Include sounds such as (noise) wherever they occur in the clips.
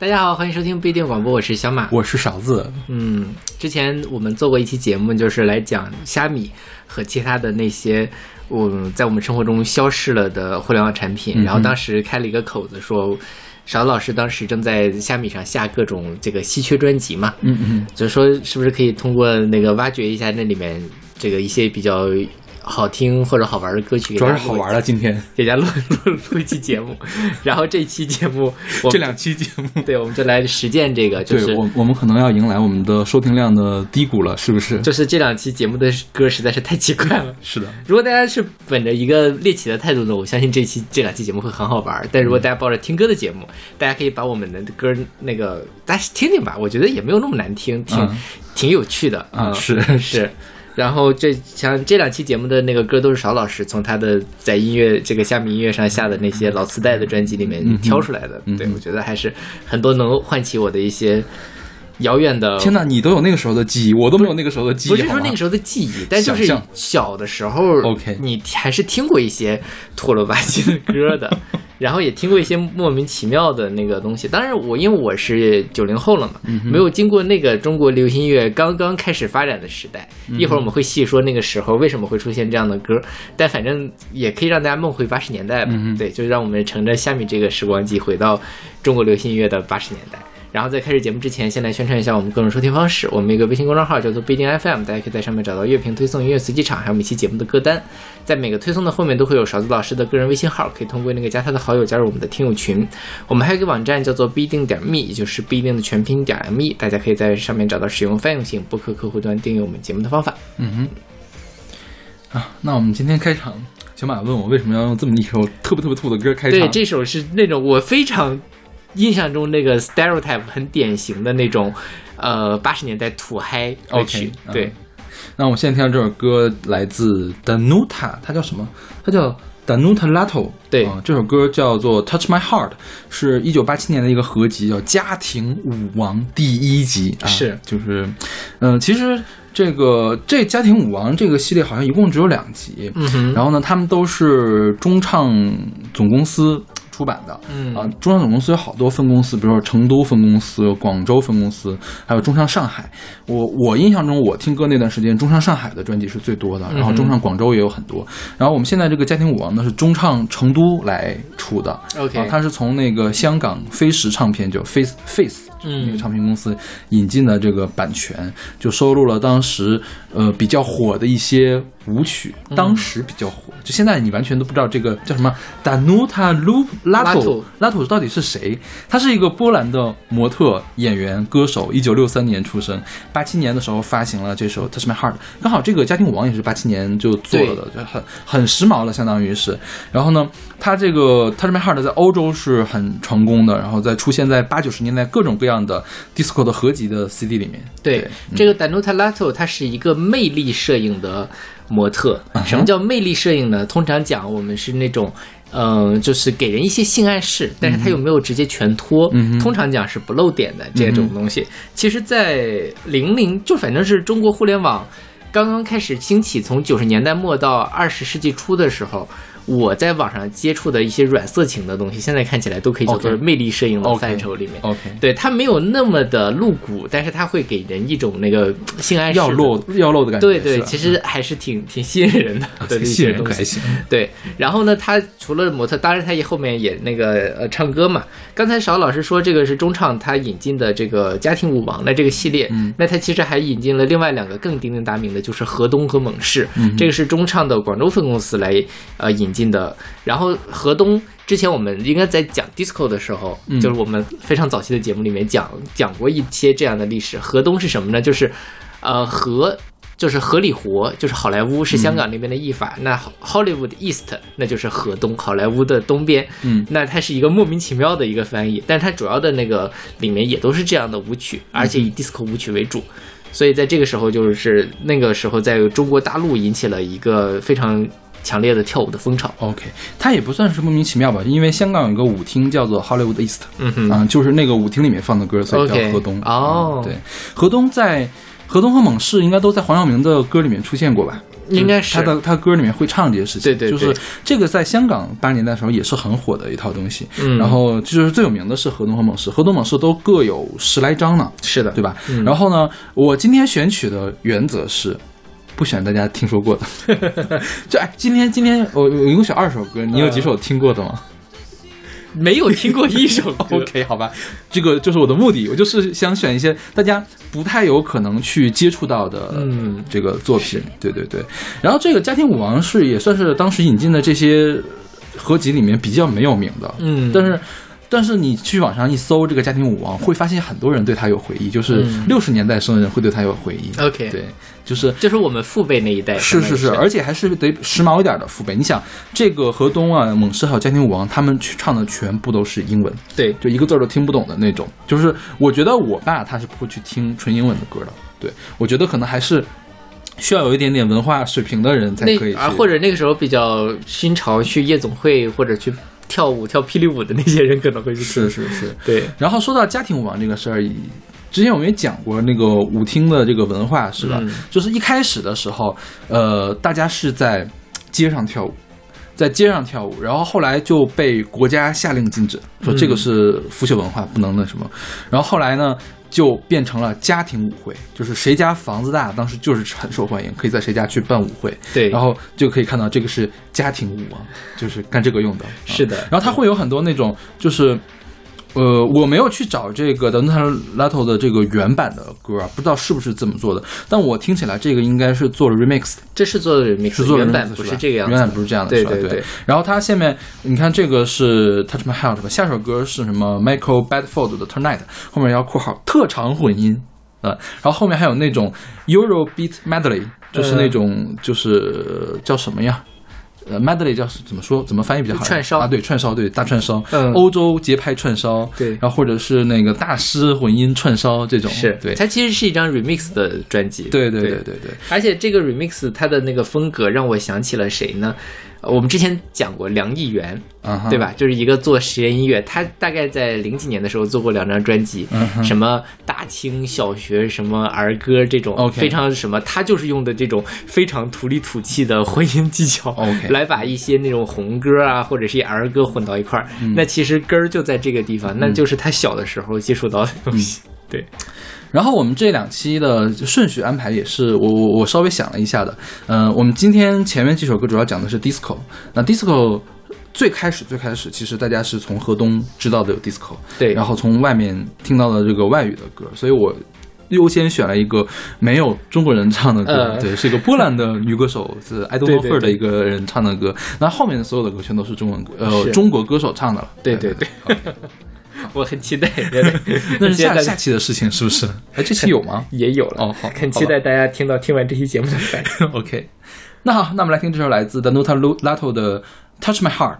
大家好，欢迎收听不一定广播，我是小马，我是勺子。嗯，之前我们做过一期节目，就是来讲虾米和其他的那些我在我们生活中消逝了的互联网产品，然后当时开了一个口子说。勺老师当时正在虾米上下各种这个稀缺专辑嘛，嗯嗯，就是说是不是可以通过那个挖掘一下那里面这个一些比较。好听或者好玩的歌曲，主要是好玩了。今天 (laughs) 给大家录 (laughs) 录录一期节目，(laughs) 然后这期节目，这两期节目，对，我们就来实践这个。就是我我们可能要迎来我们的收听量的低谷了，是不是？就是这两期节目的歌实在是太奇怪了。是的，如果大家是本着一个猎奇的态度呢，我相信这期这两期节目会很好玩。但如果大家抱着听歌的节目，大家可以把我们的歌那个大家听听吧，我觉得也没有那么难听，挺挺有趣的啊，是是。然后这像这两期节目的那个歌都是邵老师从他的在音乐这个虾米音乐上下的那些老磁带的专辑里面挑出来的，对我觉得还是很多能唤起我的一些遥远的。天哪，你都有那个时候的记忆，我都没有那个时候的记忆。不是说那个时候的记忆，但就是小的时候，OK，你还是听过一些土了吧唧的歌的。(laughs) 然后也听过一些莫名其妙的那个东西，当然我因为我是九零后了嘛，没有经过那个中国流行音乐刚刚开始发展的时代。一会儿我们会细说那个时候为什么会出现这样的歌，但反正也可以让大家梦回八十年代吧。对，就让我们乘着下面这个时光机回到中国流行音乐的八十年代。然后在开始节目之前，先来宣传一下我们各种收听方式。我们一个微信公众号叫做不一定 FM，大家可以在上面找到乐评推送、音乐随机场，还有每期节目的歌单。在每个推送的后面都会有勺子老师的个人微信号，可以通过那个加他的好友加入我们的听友群。我们还有一个网站叫做不一定点 me，也就是不一定的全拼点 me，大家可以在上面找到使用泛用型播客客户端订阅我们节目的方法。嗯哼，啊，那我们今天开场，小马问我为什么要用这么一首特别特别土的歌开场？对，这首是那种我非常。印象中那个 stereotype 很典型的那种，呃，八十年代土嗨歌曲。对，那我现在听到这首歌来自 Danuta，它叫什么？它叫 Danuta Lato。对，这首歌叫做 Touch My Heart，是一九八七年的一个合集，叫《家庭舞王》第一集。是，就是，嗯，其实这个这《家庭舞王》这个系列好像一共只有两集。嗯哼。然后呢，他们都是中唱总公司。出版的，嗯啊，中唱总公司有好多分公司，比如说成都分公司、广州分公司，还有中唱上海。我我印象中，我听歌那段时间，中唱上海的专辑是最多的，然后中唱广州也有很多。然后我们现在这个家庭舞王呢，是中唱成都来出的，OK，它是从那个香港飞石唱片就 Face Face。那个唱片公司引进的这个版权，就收录了当时呃比较火的一些舞曲，当时比较火。就现在你完全都不知道这个叫什么 Danuta Lu Lato Lato 到底是谁？他是一个波兰的模特、演员、歌手，一九六三年出生，八七年的时候发行了这首 Touch My Heart。刚好这个家庭舞王也是八七年就做了的，就很很时髦了，相当于是。然后呢，他这个 Touch My Heart 在欧洲是很成功的，然后再出现在八九十年代各种各样。的 disco 的合集的 CD 里面，对这个 Danuta Lato，它是一个魅力摄影的模特。什么叫魅力摄影呢？通常讲，我们是那种，嗯，就是给人一些性暗示，但是他又没有直接全脱。通常讲是不露点的这种东西。其实，在零零，就反正是中国互联网刚刚开始兴起，从九十年代末到二十世纪初的时候。我在网上接触的一些软色情的东西，现在看起来都可以叫做魅力摄影的范畴里面。OK，对它没有那么的露骨，但是它会给人一种那个性暗示、要露要露的感觉。对对，其实还是挺 (laughs) 挺吸引人的，(laughs) 对吸引人还行。对，然后呢，他除了模特，当然他也后面也那个呃唱歌嘛。刚才邵老师说这个是中唱他引进的这个家庭舞王的这个系列，那他其实还引进了另外两个更鼎鼎大名的，就是河东和猛士。这个是中唱的广州分公司来呃引进。进的，然后河东之前我们应该在讲 disco 的时候，就是我们非常早期的节目里面讲讲过一些这样的历史。河东是什么呢？就是，呃，河就是河里活，就是好莱坞是香港那边的译法。那 Hollywood East 那就是河东，好莱坞的东边。嗯，那它是一个莫名其妙的一个翻译，但是它主要的那个里面也都是这样的舞曲，而且以 disco 舞曲为主。所以在这个时候，就是那个时候在中国大陆引起了一个非常。强烈的跳舞的风潮。OK，它也不算是莫名其妙吧，因为香港有一个舞厅叫做 Hollywood East，嗯哼，啊，就是那个舞厅里面放的歌，所以叫河东。哦，对，河东在河东和猛士应该都在黄晓明的歌里面出现过吧？应该是他的他歌里面会唱这些事情。对对，就是这个在香港八十年代的时候也是很火的一套东西。嗯，然后就是最有名的是河东和猛士，河东猛士都各有十来张呢。是的，对吧？然后呢，我今天选曲的原则是。不选大家听说过的，(laughs) 就哎，今天今天我我一共选二首歌，你有几首听过的吗？没有听过一首。(laughs) OK，好吧，这个就是我的目的，我就是想选一些大家不太有可能去接触到的，嗯，这个作品。对对对。然后这个家庭舞王是也算是当时引进的这些合集里面比较没有名的，嗯，但是。但是你去网上一搜这个家庭舞王，会发现很多人对他有回忆，就是六十年代生人会对他有回忆。OK，对，就是就是我们父辈那一代。是是是，而且还是得时髦一点的父辈。你想，这个河东啊、猛狮还有家庭舞王，他们去唱的全部都是英文，对，就一个字都听不懂的那种。就是我觉得我爸他是不会去听纯英文的歌的。对，我觉得可能还是需要有一点点文化水平的人才可以啊，或者那个时候比较新潮，去夜总会或者去。跳舞跳霹雳舞的那些人可能会去是是是，对。然后说到家庭舞王这个事儿，之前我们也讲过那个舞厅的这个文化，是吧？就是一开始的时候，呃，大家是在街上跳舞，在街上跳舞，然后后来就被国家下令禁止，说这个是腐朽文化，不能那什么。然后后来呢？就变成了家庭舞会，就是谁家房子大，当时就是很受欢迎，可以在谁家去办舞会。对，然后就可以看到这个是家庭舞啊，就是干这个用的。是的，然后它会有很多那种就是。呃，我没有去找这个 Don Lato 的这个原版的歌，不知道是不是这么做的。但我听起来这个应该是做了 remix，这是做的 remix，是做原版不是这个样子，原版不是这样的，对对对。然后它下面你看这个是 Touch My Heart 吧，下首歌是什么 Michael Bedford 的 Tonight，后面要括号特长混音啊，然后后面还有那种 Euro Beat Medley，就是那种就是叫什么呀？呃，medley 叫怎么说？怎么翻译比较好？串烧啊，对，串烧，对，大串烧，嗯，欧洲节拍串烧，对，然后或者是那个大师混音串烧这种，是对，它其实是一张 remix 的专辑，对对对对对，而且这个 remix 它的那个风格让我想起了谁呢？我们之前讲过梁艺元，对吧？就是一个做实验音乐，他大概在零几年的时候做过两张专辑，什么大清小学什么儿歌这种，非常什么，他就是用的这种非常土里土气的混音技巧，来把一些那种红歌啊或者是儿歌混到一块儿。那其实根儿就在这个地方，那就是他小的时候接触到的东西，对。然后我们这两期的顺序安排也是我我我稍微想了一下的，嗯，我们今天前面几首歌主要讲的是 disco，那 disco 最开始最开始其实大家是从河东知道的有 disco，对，然后从外面听到的这个外语的歌，所以我优先选了一个没有中国人唱的歌，对，是一个波兰的女歌手是 I don't know her 的一个人唱的歌，那后面的所有的歌全都是中文歌，呃，中国歌手唱的了，对对对。我很期待，(laughs) 那是下下期的事情是不是？(laughs) 哎，这期有吗？(laughs) 也有了哦，好，很期待大家听到听完这期节目的反应。OK，那好，那我们来听这首来自 The Nota Lato 的《Touch My Heart》。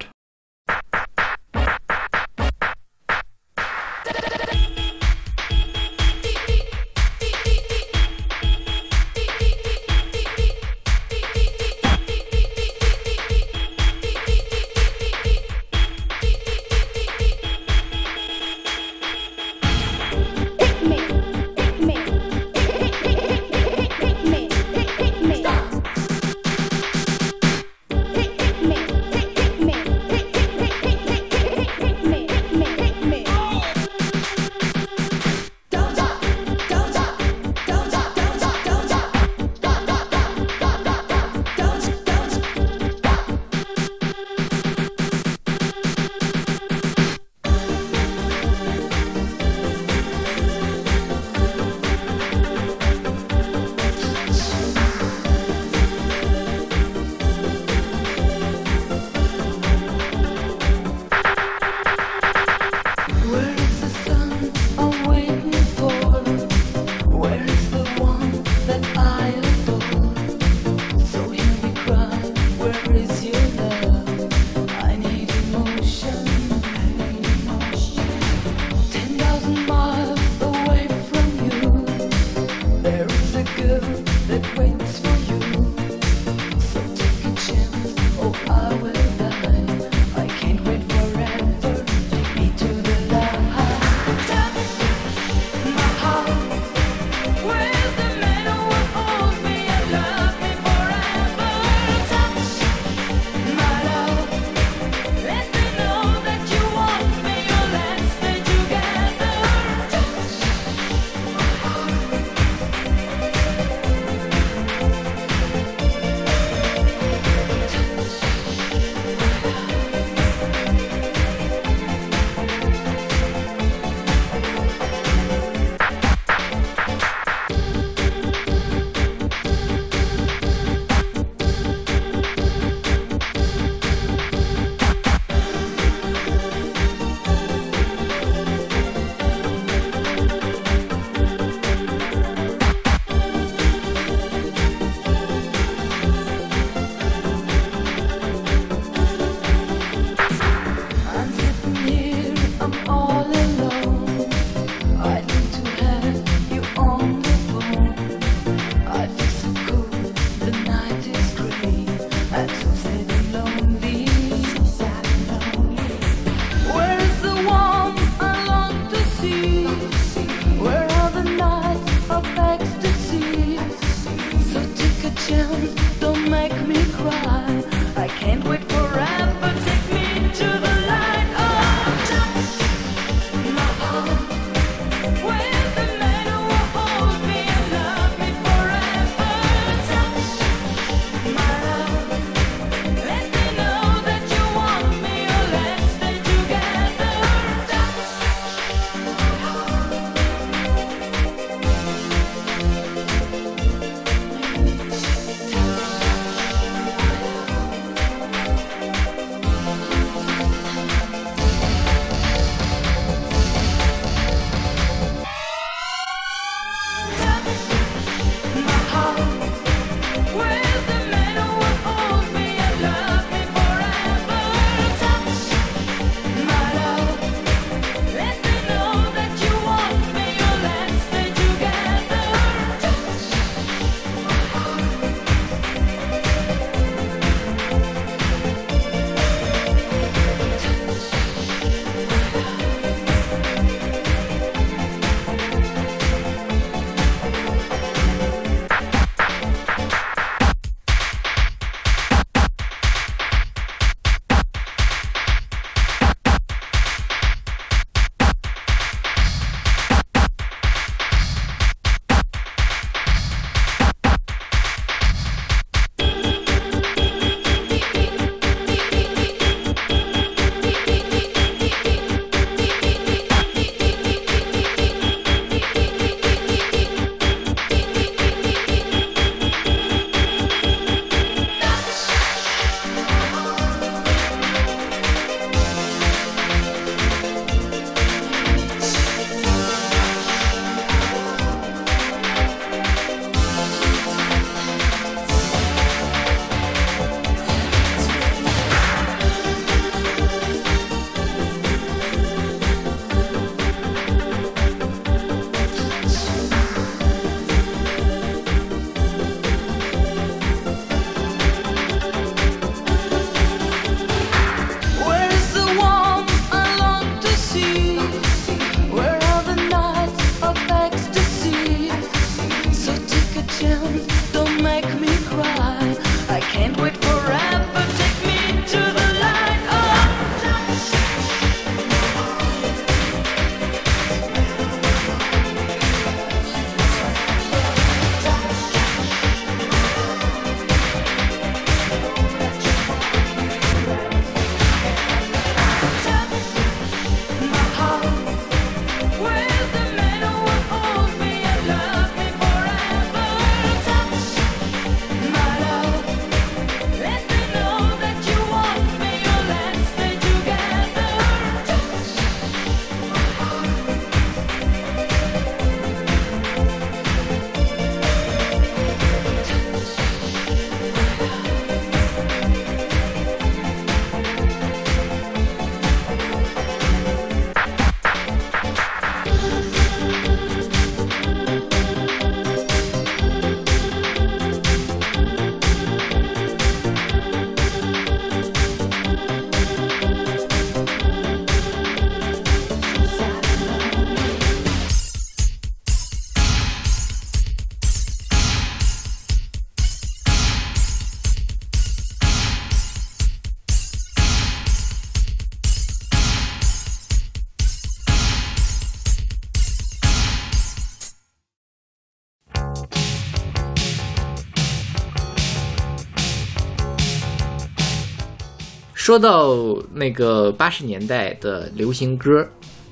说到那个八十年代的流行歌，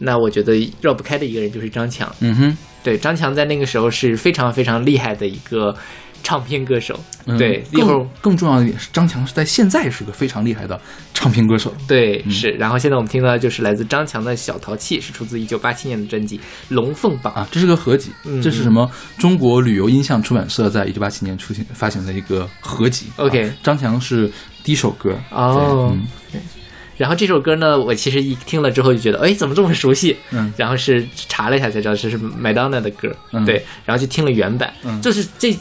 那我觉得绕不开的一个人就是张强。嗯哼，对，张强在那个时候是非常非常厉害的一个唱片歌手。嗯对，一会儿更更重要的一点是，张强是在现在是个非常厉害的唱片歌手。对是，然后现在我们听到的就是来自张强的《小淘气》，是出自一九八七年的专辑《龙凤榜》。啊，这是个合集，嗯这是什么？中国旅游音像出版社在一九八七年出现发行的一个合集。OK 啊张强是第一首歌。哦。对嗯。然后这首歌呢，我其实一听了之后就觉得，哎，怎么这么熟悉？嗯。然后是查了一下才知道这是麦当娜的歌，嗯。对，然后就听了原版，嗯。就是这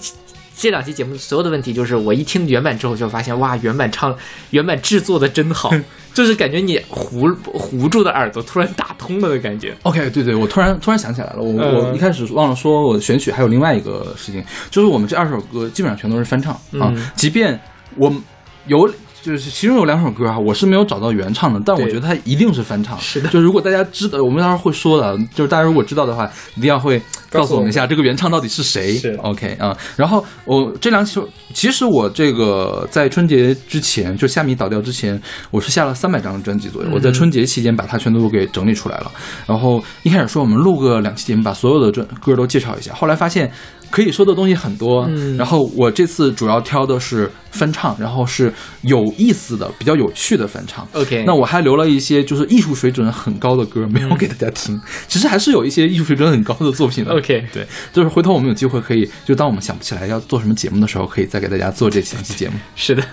这两期节目所有的问题，就是我一听原版之后就发现，哇，原版唱原版制作的真好，就是感觉你糊糊住的耳朵突然打通了的感觉。OK，对对，我突然突然想起来了，我、嗯。我一开始忘了说，我选曲还有另外一个事情，就是我们这二首歌基本上全都是翻唱、啊嗯，即便我有。就是其中有两首歌啊，我是没有找到原唱的，但我觉得它一定是翻唱。是的就如果大家知道，我们到时候会说的，就是大家如果知道的话，一定要会告诉我们一下这个原唱到底是谁。是 OK 啊、然后我这两首，其实我这个在春节之前，就虾米倒掉之前，我是下了三百张专辑左右。我在春节期间把它全都给整理出来了。然后一开始说我们录个两期节目，把所有的专歌都介绍一下。后来发现可以说的东西很多，嗯然后我这次主要挑的是翻唱，然后是有意思的、比较有趣的翻唱。OK，那我还留了一些就是艺术水准很高的歌没有给大家听，(laughs) 其实还是有一些艺术水准很高的作品的。OK 对，就是回头我们有机会可以，就当我们想不起来要做什么节目的时候，可以再给大家做这几期节目。是的，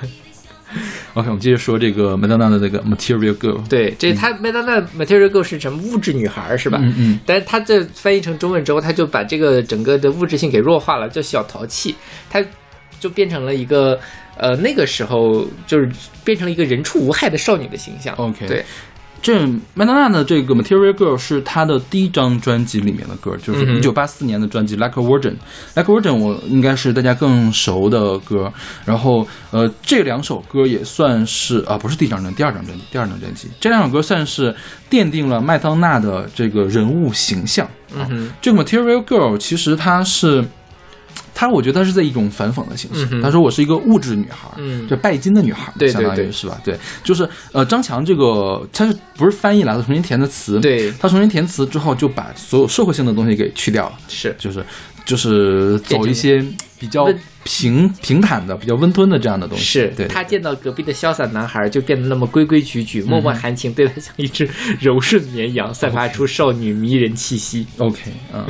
OK，我们接着说这个麦当娜的这个 Material Girl。对，这她麦当娜 Material Girl 是什么物质女孩是吧？嗯嗯，但是她这翻译成中文之后，她就把这个整个的物质性给弱化了，叫小淘气，她就变成了一个呃那个时候就是变成了一个人畜无害的少女的形象。OK 对，这麦当娜的这个 Material Girl 是她的第一张专辑里面的歌，就是一九八四年的专辑《Like a Virgin》。《Like a Virgin》我应该是大家更熟的歌。然后呃，这两首歌也算是啊，不是第一张专辑，第二张专辑，第二张专辑。这两首歌算是奠定了麦当娜的这个人物形象。嗯哼，这个 Material Girl 其实它是，它我觉得他是在一种反讽的形式。嗯。他说我是一个物质女孩，嗯。就拜金的女孩，对对相当于对。是吧？对，就是呃，张强这个他是不是翻译来的，重新填的词？，对，他重新填词之后就把所有社会性的东西给去掉了，是。就是就是走一些比较平平坦的、比较温吞的这样的东西。是对，他见到隔壁的潇洒男孩，就变得那么规规矩矩、脉脉含情，对他像一只柔顺绵羊，散发出少女迷人气息。OK，嗯，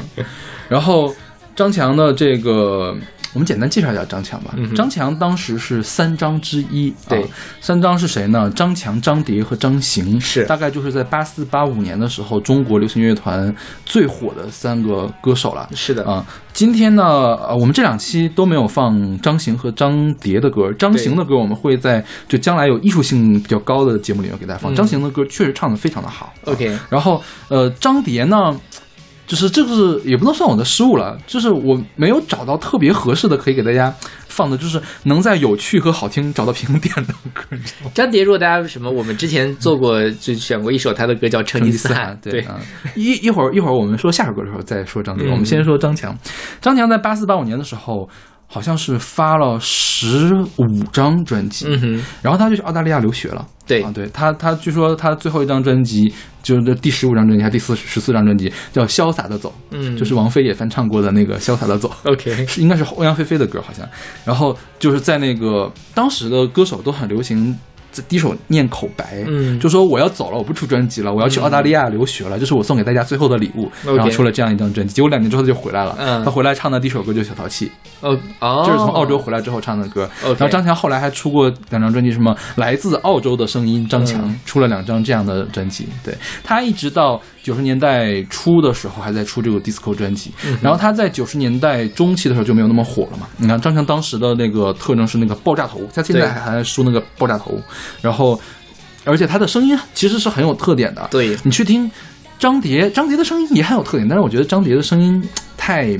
然后张强的这个，我们简单介绍一下张强吧。嗯张强当时是三张之一，对啊三张是谁呢？张强、张蝶和张行，是大概就是在八四八五年的时候，中国流行乐团最火的三个歌手了。是的，啊，今天呢，呃，我们这两期都没有放张行和张蝶的歌。张行的歌我们会在就将来有艺术性比较高的节目里面给大家放。嗯张行的歌确实唱的非常的好。啊 OK 然后呃，张蝶呢，就是这个是也不能算我的失误了，就是我没有找到特别合适的可以给大家放的，就是能在有趣和好听找到平衡点的歌。张杰，如果大家什么，我们之前做过就选过一首他的歌叫《成吉思汗》，对啊，一一会儿一会儿我们说下首歌的时候再说张杰，嗯我们先说张强。张强在八四八五年的时候，好像是发了十五张专辑，嗯哼，然后他就去澳大利亚留学了。对啊，对他，他据说他最后一张专辑就是第十五张专辑还是第四十四张专辑叫《潇洒的走》，嗯，就是王菲也翻唱过的那个《潇洒的走》。(laughs) OK，(laughs) 是应该是欧阳菲菲的歌，好像。然后就是在那个当时的歌手都很流行在第一首念口白，嗯就说我要走了，我不出专辑了，我要去澳大利亚留学了，这是我送给大家最后的礼物。然后出了这样一张专辑，结果两年之后他就回来了。嗯他回来唱的第一首歌就是《小淘气》，就是从澳洲回来之后唱的歌。然后张强后来还出过两张专辑，什么《来自澳洲的声音》，张强、嗯出了两张这样的专辑。对他一直到九十年代初的时候还在出这个 disco 专辑，嗯然后他在九十年代中期的时候就没有那么火了嘛。你看张强当时的那个特征是那个爆炸头，他现在还还在梳那个爆炸头，然后而且他的声音其实是很有特点的。对，你去听张蝶，张蝶的声音也很有特点，但是我觉得张蝶的声音太，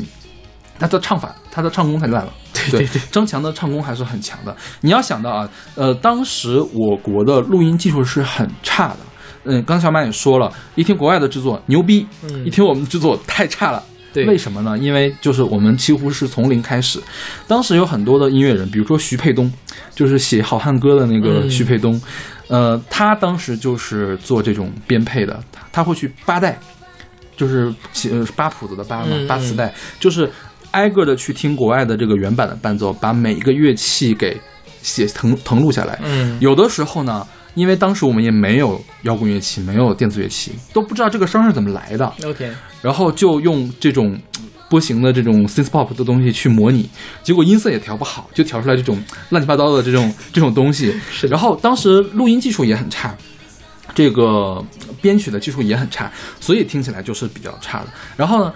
他的唱法，他的唱功太烂了。对对对张强的唱功还是很强的。你要想到啊，呃，当时我国的录音技术是很差的。嗯，刚才小马也说了，一听国外的制作牛逼，嗯一听我们的制作太差了。对为什么呢？因为就是我们几乎是从零开始。当时有很多的音乐人，比如说徐沛东，就是写好汉歌的那个嗯徐沛东，呃，他当时就是做这种编配的，他他会去扒带，就是呃扒谱子的扒嘛，扒磁带，就是挨个的去听国外的这个原版的伴奏，把每一个乐器给写誊誊录下来。嗯，有的时候呢，因为当时我们也没有摇滚乐器，没有电子乐器，都不知道这个声是怎么来的。OK，然后就用这种波形的这种 synth pop 的东西去模拟，结果音色也调不好，就调出来这种乱七八糟的这种这种东西。是然后当时录音技术也很差，这个编曲的技术也很差，所以听起来就是比较差的。然后呢，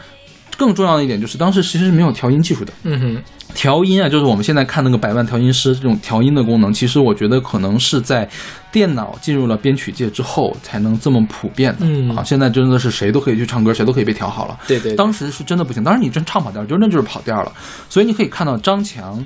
更重要的一点就是当时其实是没有调音技术的。嗯哼，调音啊，就是我们现在看那个百万调音师这种调音的功能，其实我觉得可能是在电脑进入了编曲界之后才能这么普遍的。嗯啊，现在真的是谁都可以去唱歌，谁都可以被调好了。对对，当时是真的不行，当时你真唱跑调，就那就是跑调了。所以你可以看到张强，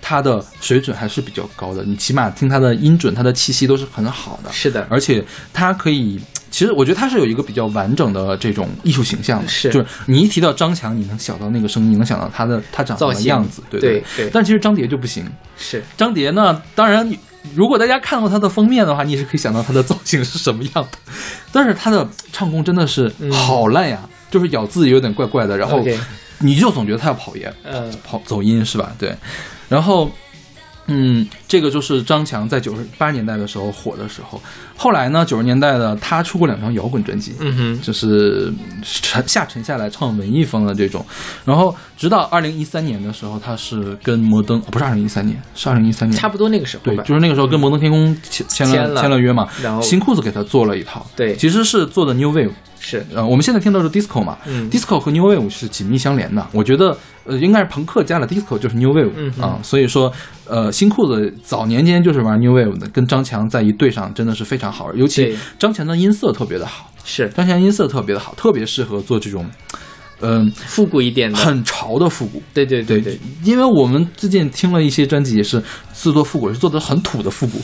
他的水准还是比较高的，你起码听他的音准、他的气息都是很好的，是的，而且他可以。其实我觉得他是有一个比较完整的这种艺术形象的，是。就是你一提到张强，你能想到那个声音，你能想到他的他长什么样子，对对对？但其实张蝶就不行，是。张蝶呢，当然如果大家看过他的封面的话，你也是可以想到他的造型是什么样的，但是他的唱功真的是好烂呀，就是咬字有点怪怪的，然后你就总觉得他要跑音，嗯。跑走音是吧？对，然后。嗯，这个就是张强在九十八年代的时候火的时候，后来呢，九十年代的他出过两张摇滚专辑，嗯哼，就是沉下沉下来唱文艺风的这种，然后直到二零一三年的时候，他是跟摩登，哦不是二零一三年，是二零一三年，差不多那个时候对，就是那个时候跟摩登天空签签签了了签了约嘛，然后新裤子给他做了一套，对。其实是做的 New Wave，是。呃，我们现在听到的是 disco 嘛、嗯。d i s c o 和 New Wave 是紧密相连的。我觉得，呃，应该是朋克加了 disco 就是 New Wave 啊、所以说，呃，新裤子早年间就是玩 New Wave 的，跟张强在一对上真的是非常好，尤其张强的音色特别的好，是张强音色特别的好，特别适合做这种，嗯、复古一点的，很潮的复古。对对对对，因为我们最近听了一些专辑，也是制作复古，是做的很土的复古。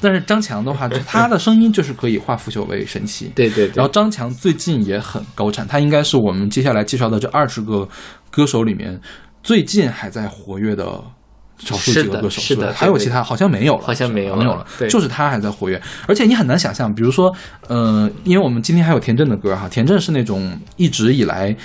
但是张强的话，就他的声音就是可以化腐朽为神奇。对对对然后张强最近也很高产，他应该是我们接下来介绍的这二十个歌手里面最近还在活跃的少数几个歌手，是的吧还有其他好像没有了，好像没有了没有了，对就是他还在活跃，而且你很难想象，比如说，呃，因为我们今天还有田震的歌哈，田震是那种一直以来。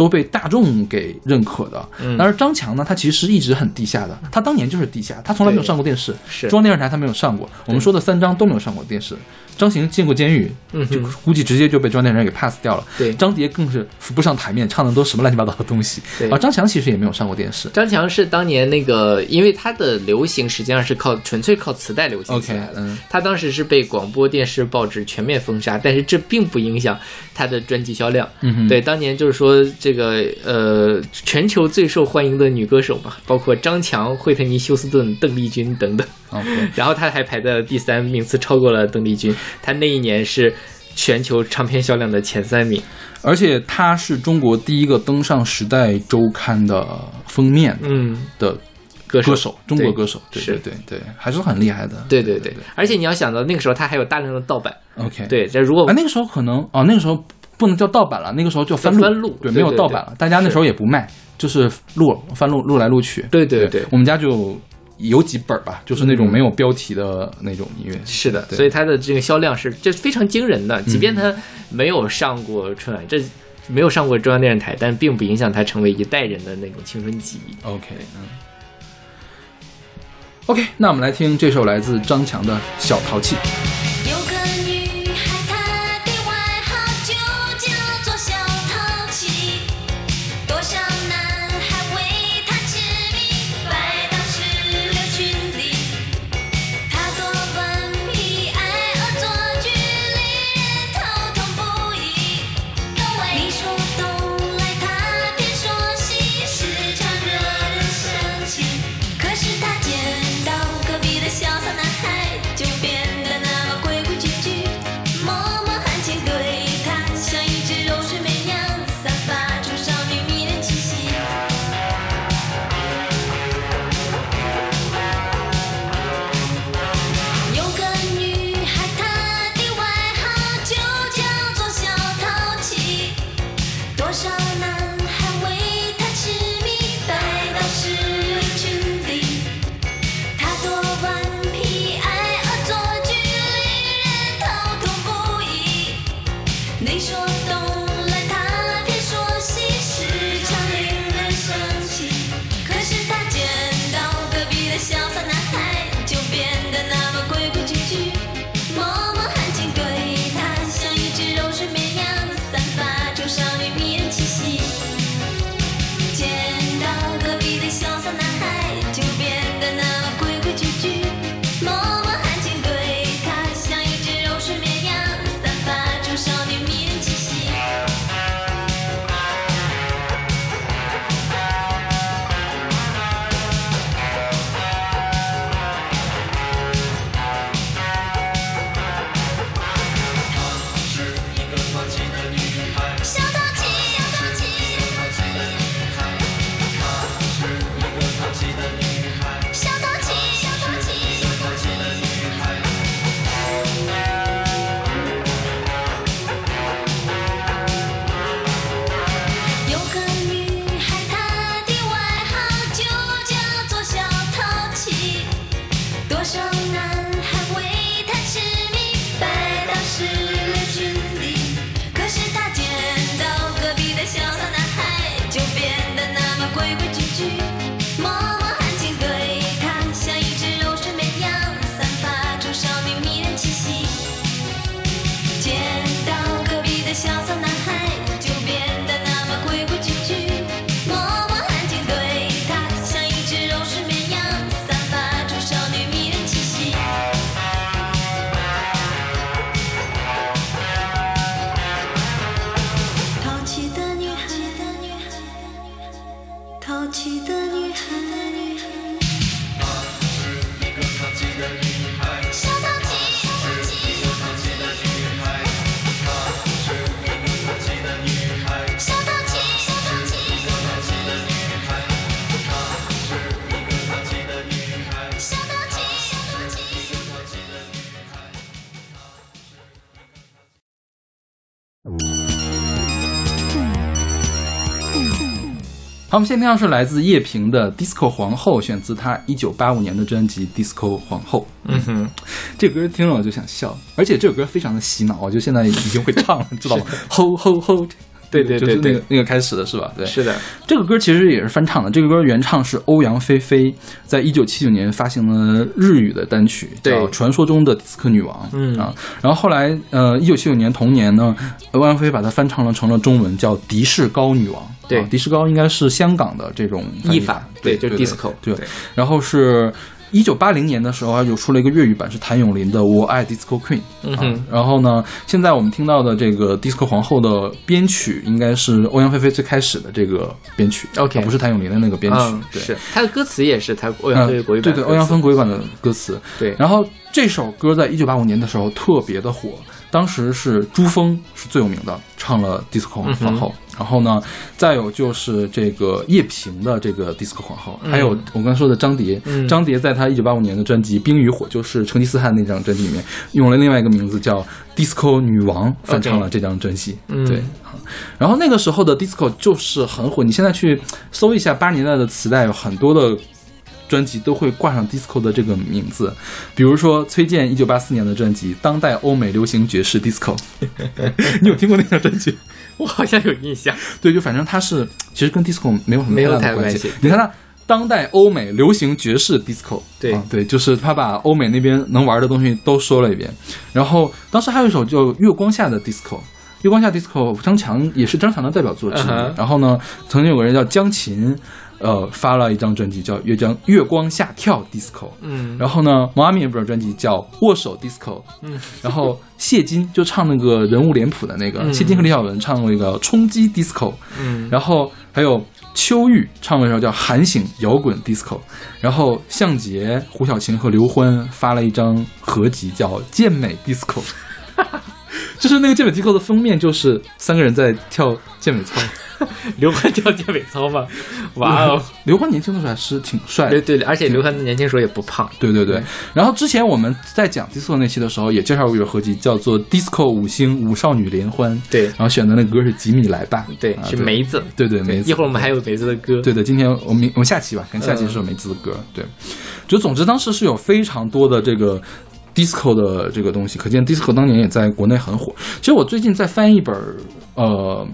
都被大众给认可的，嗯但是张强呢，他其实一直很地下的，他当年就是地下，他从来没有上过电视，是中央电视台他没有上过，我们说的三张都没有上过电视。张行进过监狱，嗯就估计直接就被中央电视台给 pass 掉了。对张杰更是浮不上台面，唱的都什么乱七八糟的东西。对啊，张强其实也没有上过电视。张强是当年那个，因为他的流行实际上是靠纯粹靠磁带流行起 OK，来的。嗯，他当时是被广播电视、报纸全面封杀，但是这并不影响他的专辑销量。嗯对，当年就是说这个呃，全球最受欢迎的女歌手嘛，包括张强、惠特尼·休斯顿、邓丽君等等。OK，(laughs) 然后她还排在了第三，名次超过了邓丽君。她那一年是全球唱片销量的前三名。而且她是中国第一个登上《时代周刊》的封面嗯，的歌手歌手，中国歌手，对是对对对，还是很厉害的。对对对，而且你要想到那个时候他还有大量的盗版。，OK，，对，这如果啊，那个时候可能哦，那个时候不能叫盗版了，那个时候叫翻录，对，翻录对没有盗版了，大家那时候也不卖，就是录翻录录来录去。对对对我们家就有几本吧，就是那种没有标题的那种音乐。是的，所以它的这个销量是这非常惊人的，即便它没有上过春晚，这没有上过中央电视台，但并不影响它成为一代人的那种青春记忆。OK，嗯。OK，那我们来听这首来自张强的《小淘气》。们现在听到是来自叶萍的《Disco 皇后》，选自她一九八五年的专辑《Disco 皇后》。嗯哼，这歌听了我就想笑，而且这首歌非常的洗脑，我就现在已经会唱了，(laughs) 知道吗？吼吼吼！对对就是对对那个那个开始的是吧？对，是的，这个歌其实也是翻唱的，这个歌原唱是欧阳菲菲，在一九七九年发行了日语的单曲，叫《传说中的迪斯科女王》。嗯啊，然后后来呃，一九七九年同年呢，欧阳菲菲把它翻唱了成了中文，叫《迪士高女王》。对啊迪士高应该是香港的这种译法法，对就是 disco，对对。然后是。一九八零年的时候，有出了一个粤语版，是谭咏麟的《我爱 Disco Queen》。嗯啊，然后呢，现在我们听到的这个 Disco 皇后的编曲，应该是欧阳菲菲最开始的这个编曲 OK 啊不是谭咏麟的那个编曲。是他的歌词也是他欧阳菲菲国语版对对，的歌词，欧阳锋国语版的歌词。对，然后这首歌在一九八五年的时候特别的火，当时是朱峰是最有名的，唱了 Disco 嗯皇后。然后呢，再有就是这个叶萍的这个 Disco 皇后，还有我刚才说的张蝶，嗯张蝶在她一九八五年的专辑《冰与火》，就是成吉思汗那张专辑里面用了另外一个名字叫 Disco 女王，翻唱了这张专辑。嗯对。然后那个时候的 disco 就是很火，你现在去搜一下八十年代的磁带，有很多的专辑都会挂上 disco 的这个名字，比如说崔健一九八四年的专辑《当代欧美流行爵士 disco》，(laughs) 你有听过那张专辑？我好像有印象。(laughs) 对，就反正它是其实跟 disco 没有什么没有太大的关系你看它。当代欧美流行爵士 disco，对啊对，就是他把欧美那边能玩的东西都说了一遍。然后当时还有一首叫《月光下的 disco》，《月光下 disco》张强也是张强的代表作之一。然后呢，曾经有个人叫江琴，呃，发了一张专辑叫《月江月光下跳 disco》。嗯，然后呢，毛阿敏有本专辑叫《握手 disco (laughs)》，嗯，然后谢金就唱那个人物脸谱的那个，嗯。谢金和李小文唱那个《冲击 disco》，嗯，然后还有秋玉唱了一首叫《喊醒摇滚 disco》，然后向杰、胡小晴和刘欢发了一张合集叫《健美 disco》，(laughs) 就是那个健美 disco 的封面就是三个人在跳健美操。(laughs) 刘欢跳健美操吗？哇哦！刘欢年轻的时候还是挺帅的对。对，而且刘欢年轻时候也不胖。对对对，然后之前我们在讲 disco 那期的时候，也介绍过一个合集，叫做《disco 五星五少女联欢》，对然后选的那个歌是《吉米来吧》，对啊，是梅子。对对梅子。一会儿我们还有梅子的歌。对对，今天我们我们下期吧，看下期是梅子的歌。对，就总之当时是有非常多的这个 disco 的这个东西，可见 disco 当年也在国内很火。其实我最近在翻一本呃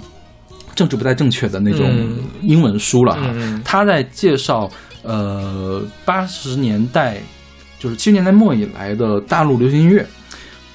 政治不太正确的那种嗯。英文书了哈，他在介绍呃八十年代就是七十年代末以来的大陆流行音乐。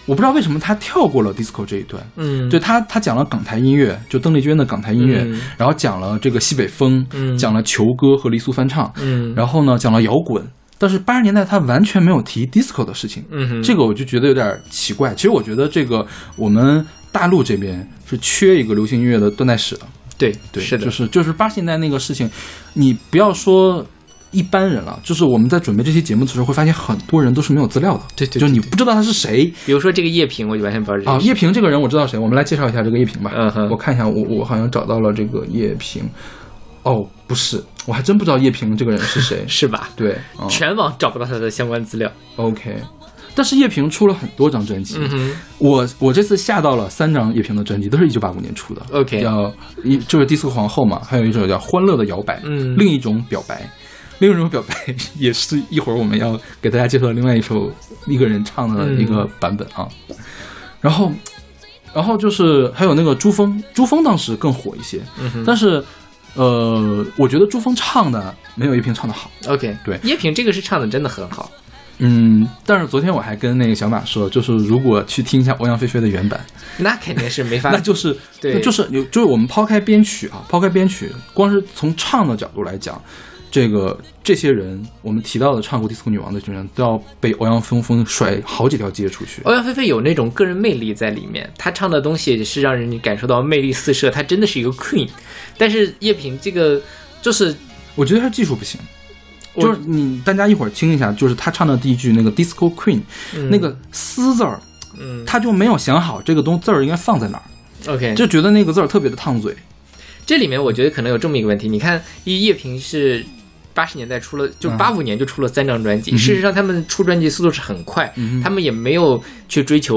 我不知道为什么他跳过了 disco 这一段，嗯，对他，他讲了港台音乐，就邓丽君的港台音乐，嗯。然后讲了这个西北风，嗯。讲了球歌和黎苏翻唱，嗯，然后呢讲了摇滚，但是八十年代他完全没有提 disco 的事情，嗯哼，这个我就觉得有点奇怪。其实我觉得这个我们大陆这边是缺一个流行音乐的断代史的，对对，是的，就是就是八十年代那个事情，你不要说。一般人了，就是我们在准备这期节目的时候，会发现很多人都是没有资料的，对对对就是你不知道他是谁，比如说这个叶萍，我就完全不知道这啊，叶萍这个人我知道谁，我们来介绍一下这个叶萍吧。嗯哼我看一下，我我好像找到了这个叶萍。哦，不是，我还真不知道叶萍这个人是谁。(laughs) 是吧？对，嗯全网找不到他的相关资料。，OK。但是叶萍出了很多张专辑，嗯我我这次下到了三张叶萍的专辑，都是一九八五年出的。，OK，叫一就是《迪斯科皇后》嘛，还有一首叫《欢乐的摇摆》，嗯另一种表白，另一种表白 (laughs) 也是一会儿我们要给大家介绍另外一首一个人唱的一个版本啊。然后，然后就是还有那个朱峰，朱峰当时更火一些，嗯但是呃，我觉得朱峰唱的没有叶萍唱的好。，OK，对叶萍这个是唱的真的很好。嗯，但是昨天我还跟那个小马说，就是如果去听一下欧阳菲菲的原版，那肯定是没法，那就是对就是有就是我们抛开编曲啊，抛开编曲，光是从唱的角度来讲，这个这些人我们提到的唱过《disco 女王》的这些人，都要被欧阳锋锋甩好几条街出去。欧阳菲菲有那种个人魅力在里面，她唱的东西是让人感受到魅力四射，她真的是一个 queen。但是叶萍这个就是我觉得他技术不行，就是你大家一会儿听一下，就是他唱的第一句那个 disco queen、嗯。那个丝字儿，嗯。他就没有想好这个东字儿应该放在哪儿，，OK，就觉得那个字儿特别的烫嘴。这里面我觉得可能有这么一个问题，你看，叶叶萍是八十年代出了，就嗯。八五年就出了三张专辑。嗯事实上，他们出专辑速度是很快，嗯他们也没有去追求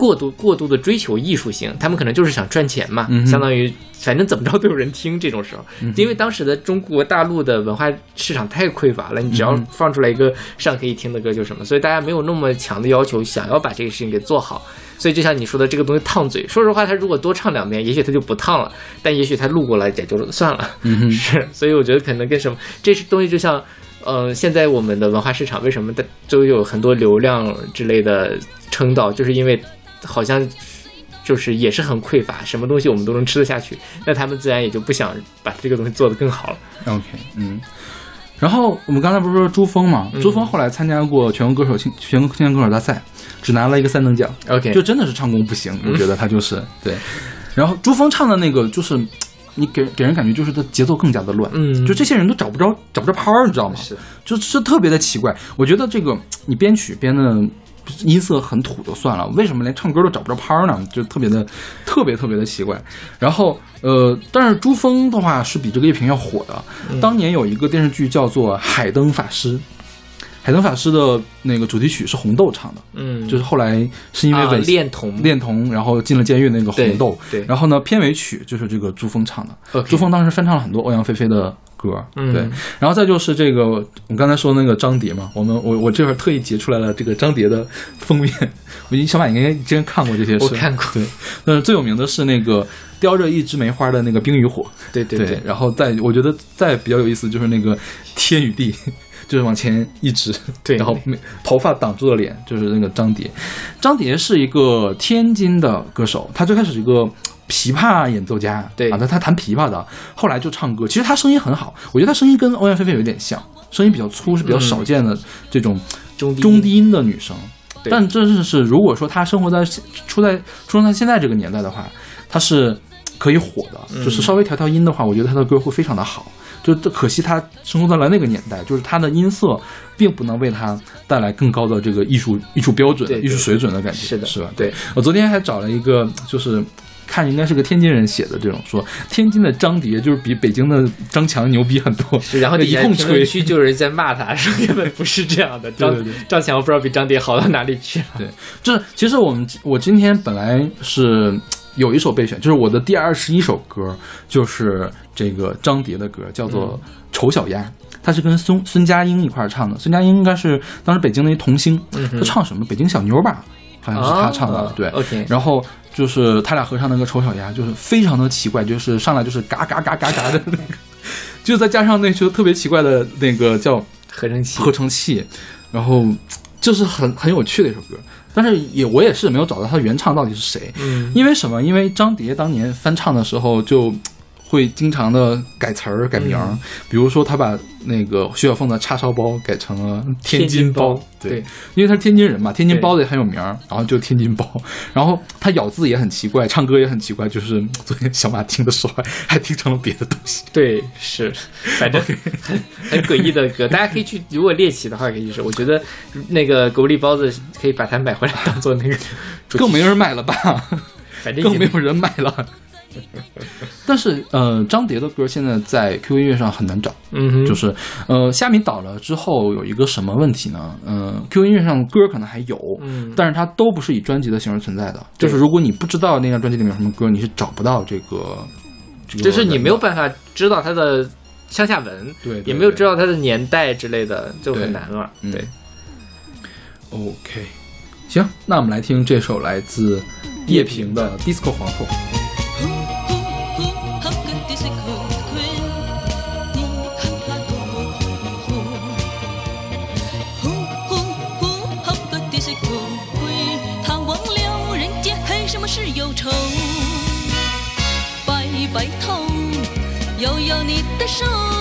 过度过度的追求艺术性，他们可能就是想赚钱嘛，嗯相当于反正怎么着都有人听。这种时候，因为当时的中国大陆的文化市场太匮乏了，你只要嗯放出来一个上可以听的歌就什么，所以大家没有那么强的要求，想要把这个事情给做好。所以就像你说的，这个东西烫嘴。说实话，他如果多唱两遍，也许他就不烫了，但也许他录过了也就算了。嗯，是，(laughs) 所以我觉得可能跟什么，这是东西就像，呃，现在我们的文化市场为什么的都有很多流量之类的称道，就是因为好像就是也是很匮乏，什么东西我们都能吃得下去，那他们自然也就不想把这个东西做得更好了。OK，嗯。然后我们刚才不是说朱峰嘛？嗯朱峰后来参加过全国歌手青全国青年歌手大赛，只拿了一个三等奖，OK，就真的是唱功不行，我觉得他就是对。然后朱峰唱的那个就是，你给给人感觉就是他节奏更加的乱，嗯就这些人都找不着找不着拍儿，你知道吗？是，就是特别的奇怪。我觉得这个你编曲编的音色很土就算了，为什么连唱歌都找不着拍儿呢？就特别的特别特别的奇怪。然后呃，但是朱峰的话是比这个叶萍要火的。嗯当年有一个电视剧叫做《海灯法师》。海灯法师的那个主题曲是红豆唱的，嗯，就是后来是因为啊吻恋童恋童，然后进了监狱那个红豆。对对然后呢，片尾曲就是这个朱峰唱的。朱峰当时翻唱了很多欧阳菲菲的歌，嗯对。然后再就是这个，我刚才说那个张碟嘛，我们我我这会儿特意截出来了这个张碟的封面。(laughs) 我小马应该之前看过这些事，我看过对，但是最有名的是那个叼着一枝梅花的那个冰与火，对对对，然后再我觉得再比较有意思就是那个天与地，就是往前一直，(laughs) 对然后没头发挡住了脸，就是那个张蝶。张蝶是一个天津的歌手，他最开始是一个琵琶演奏家，对啊，他他弹琵琶的，后来就唱歌。其实他声音很好，我觉得他声音跟欧阳菲菲有点像，声音比较粗，是比较嗯少见的这种中低中低音的女生。但这是是，如果说她生活在出在出生在现在这个年代的话，她是可以火的。嗯就是稍微调调音的话，我觉得她的歌会非常的好。就可惜他生活在了那个年代，就是他的音色并不能为他带来更高的这个艺术艺术标准、对对艺术水准的感觉，是的是吧？对，我昨天还找了一个，就是看应该是个天津人写的这种，说天津的张碟就是比北京的张强牛逼很多，是，然后 (laughs) 底一通下评论吹。区就有人在骂他，说根本不是这样的。(laughs) 张张强不知道比张碟好到哪里去了。对，就是其实我们我今天本来是有一首备选，就是我的第二十一首歌，就是这个张碟的歌，叫做《丑小鸭》，他是跟孙孙佳音一块儿唱的。孙佳音应该是当时北京的一童星，他唱什么？北京小妞吧，好像是他唱的。哦对 OK 然后就是他俩合唱那个《丑小鸭》，就是非常的奇怪，就是上来就是嘎嘎嘎嘎嘎的那个，就再加上那首特别奇怪的那个叫合成器合成器，然后就是很很有趣的一首歌。但是也我也是没有找到他原唱到底是谁，嗯因为什么？因为张碟当年翻唱的时候就会经常的改词儿、改名儿，嗯比如说他把那个徐小凤的叉烧包改成了天天津包，包对，对因为他是天津人嘛，天津包子也很有名儿，然后就天津包，然后他咬字也很奇怪，唱歌也很奇怪，就是昨天小马听的时候还还听成了别的东西。对，是，反正 (laughs) 很很诡异的歌，大家可以去，如果猎奇的话可以去试。我觉得那个狗力包子可以把它买回来当做那个更没人买了吧？反正更没有人买了。(laughs) 但是，呃，张碟的歌现在在 QQ 音乐上很难找，嗯哼，就是，呃，虾米倒了之后有一个什么问题呢？嗯、q q 音乐上歌可能还有，嗯但是它都不是以专辑的形式存在的。就是如果你不知道那张专辑里面有什么歌，你是找不到这个，这个就是你没有，办法知道它的上下文，对，对也没有知道。它的年代之类的，就很难了。嗯对，OK，行，那我们来听这首来自叶萍的《Disco 皇后》。手，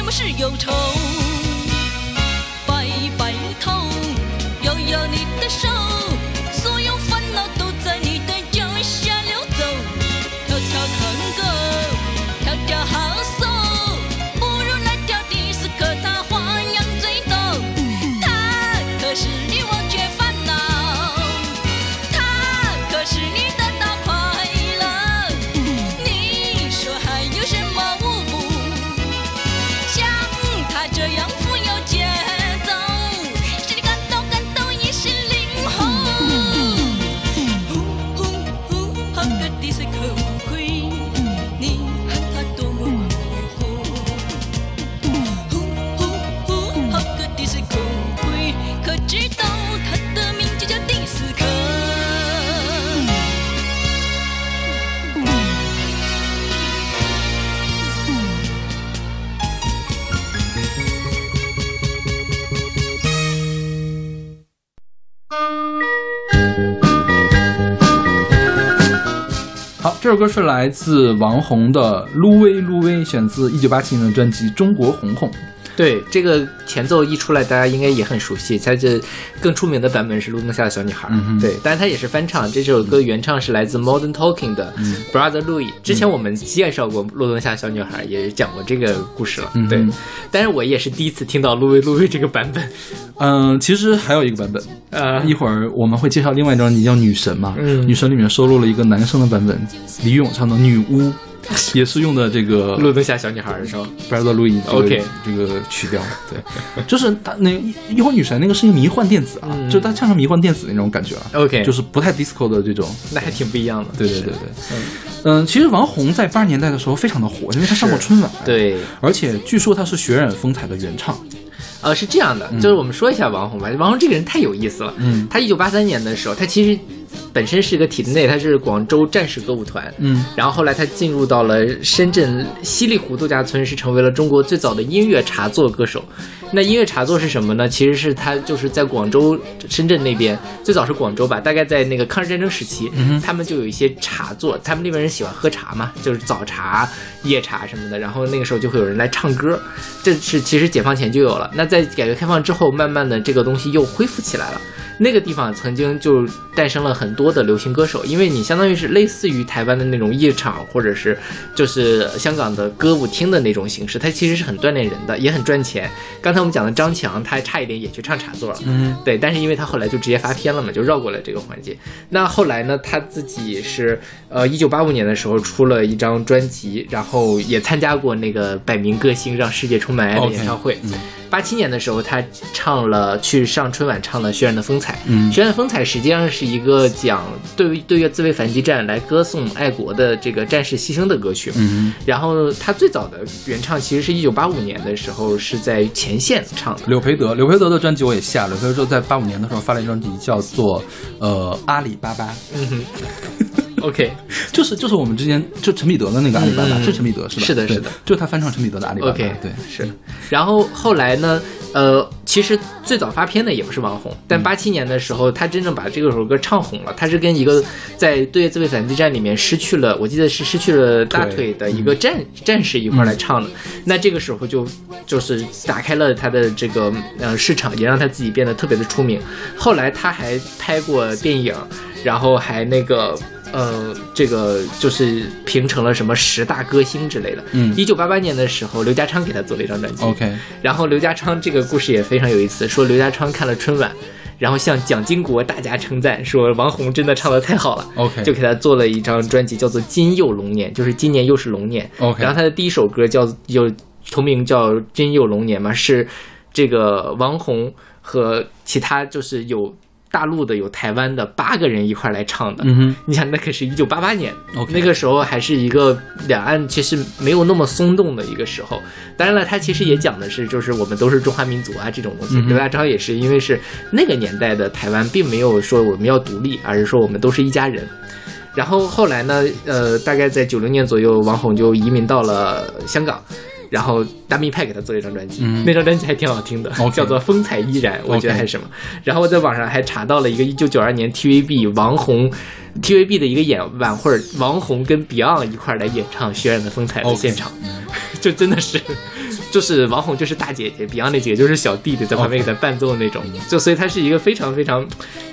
什么是忧愁？这首歌是来自王红的《撸威撸威》，选自一九八七年的专辑《中国红红》。对，这个前奏一出来，大家应该也很熟悉。它这更出名的版本是《路灯下的小女孩》嗯对，但是它也是翻唱。这首歌原唱是来自 Modern Talking 的嗯 Brother Louis。之前我们介绍过《路灯下的小女孩》，也讲过这个故事了。嗯对，但是我也是第一次听到 Louis Louis 这个版本。(laughs) 嗯，其实还有一个版本，呃，一会儿我们会介绍另外一张专辑叫《女神》嘛，嗯女神》里面收录了一个男生的版本，李咏唱的《女巫》，(laughs) 也是用的这个路灯下小女孩的时候，Brother Louis 这个 OK 这个曲调，对，(laughs) 就是他那一一会儿女神那个是一个迷幻电子啊，嗯。就是他唱成迷幻电子那种感觉啊 OK 就是不太 disco 的这种，(laughs) 那还挺不一样的。对对对对，嗯，其实王红在八十年代的时候非常的火，因为她上过春晚，，对，而且据说她是血染风采的原唱，呃，是这样的，就是我们说一下王红吧。王红这个人太有意思了。嗯。他一九八三年的时候，他其实本身是一个体制内，他是广州战士歌舞团。嗯然后后来他进入到了深圳西丽湖度假村，是成为了中国最早的音乐茶座歌手。那音乐茶座是什么呢？其实是他就是在广州、深圳那边，最早是广州吧，大概在那个抗日战争时期，他们就有一些茶座，他们那边人喜欢喝茶嘛，就是早茶、夜茶什么的，然后那个时候就会有人来唱歌，这是其实解放前就有了。那在改革开放之后，慢慢的这个东西又恢复起来了。那个地方曾经就诞生了很多的流行歌手，因为你相当于是类似于台湾的那种夜场，或者是就是香港的歌舞厅的那种形式，它其实是很锻炼人的，也很赚钱。刚才我们讲的张强，他还差一点也去唱茶座了，嗯对，但是因为他后来就直接发片了嘛，就绕过了这个环节。那后来呢，他自己是呃，一九八五年的时候出了一张专辑，然后也参加过那个百名歌星让世界充满爱的演唱会。嗯八七年的时候，他唱了去上春晚唱了《渲染的风采》。嗯《渲染风采》实际上是一个讲对于对越自卫反击战来歌颂爱国的这个战士牺牲的歌曲。嗯，然后他最早的原唱其实是一九八五年的时候是在前线唱的。柳培德，柳培德的专辑我也下了，柳培德在八五年的时候发了一张专辑叫做呃阿里巴巴，嗯哼 (laughs)，OK 就是就是我们之前就陈彼得的那个阿里巴巴，是陈彼得是吧？是的是的，就是他翻唱陈彼得的阿里巴巴 OK，对，是。然后后来呢，呃，其实最早发片的也不是王红，但八七年的时候，他真正把这首歌唱红了。他是跟一个在对越自卫反击战里面失去了，我记得是失去了大腿的一个战战士一块儿来唱的。那这个时候就就是打开了他的这个呃市场，也让他自己变得特别的出名。后来他还拍过电影，然后还那个。呃，这个就是评成了什么十大歌星之类的。嗯一九八八年的时候，刘家昌给他做了一张专辑。OK，然后刘家昌这个故事也非常有意思，说刘家昌看了春晚，然后向蒋经国大加称赞，说王红真的唱的太好了。OK 就给他做了一张专辑，叫做《金又龙年》，就是今年又是龙年。OK 然后他的第一首歌叫有同名叫《金又龙年》嘛，是这个王红和其他就是有大陆的、有台湾的八个人一块儿来唱的。嗯哼，你想，那可是一九八八年那个时候还是一个两岸其实没有那么松动的一个时候。当然了，他其实也讲的是，就是我们都是中华民族啊这种东西。刘大钊也是因为是那个年代的台湾，并没有说我们要独立，而是说我们都是一家人。然后后来呢，呃，大概在九零年左右，王红就移民到了香港。然后大密派给他做了一张专辑，嗯。那张专辑还挺好听的叫做《风采依然》，我觉得还是什么。然后我在网上还查到了一个一九九二年 TVB 王红 TVB 的一个演晚会，王红跟 Beyond 一块儿来演唱《血染的风采》的现场，(laughs) 就真的是就是王红就是大姐姐，Beyond 那姐姐就是小弟弟，在旁边给他伴奏那种。就所以他是一个非常非常，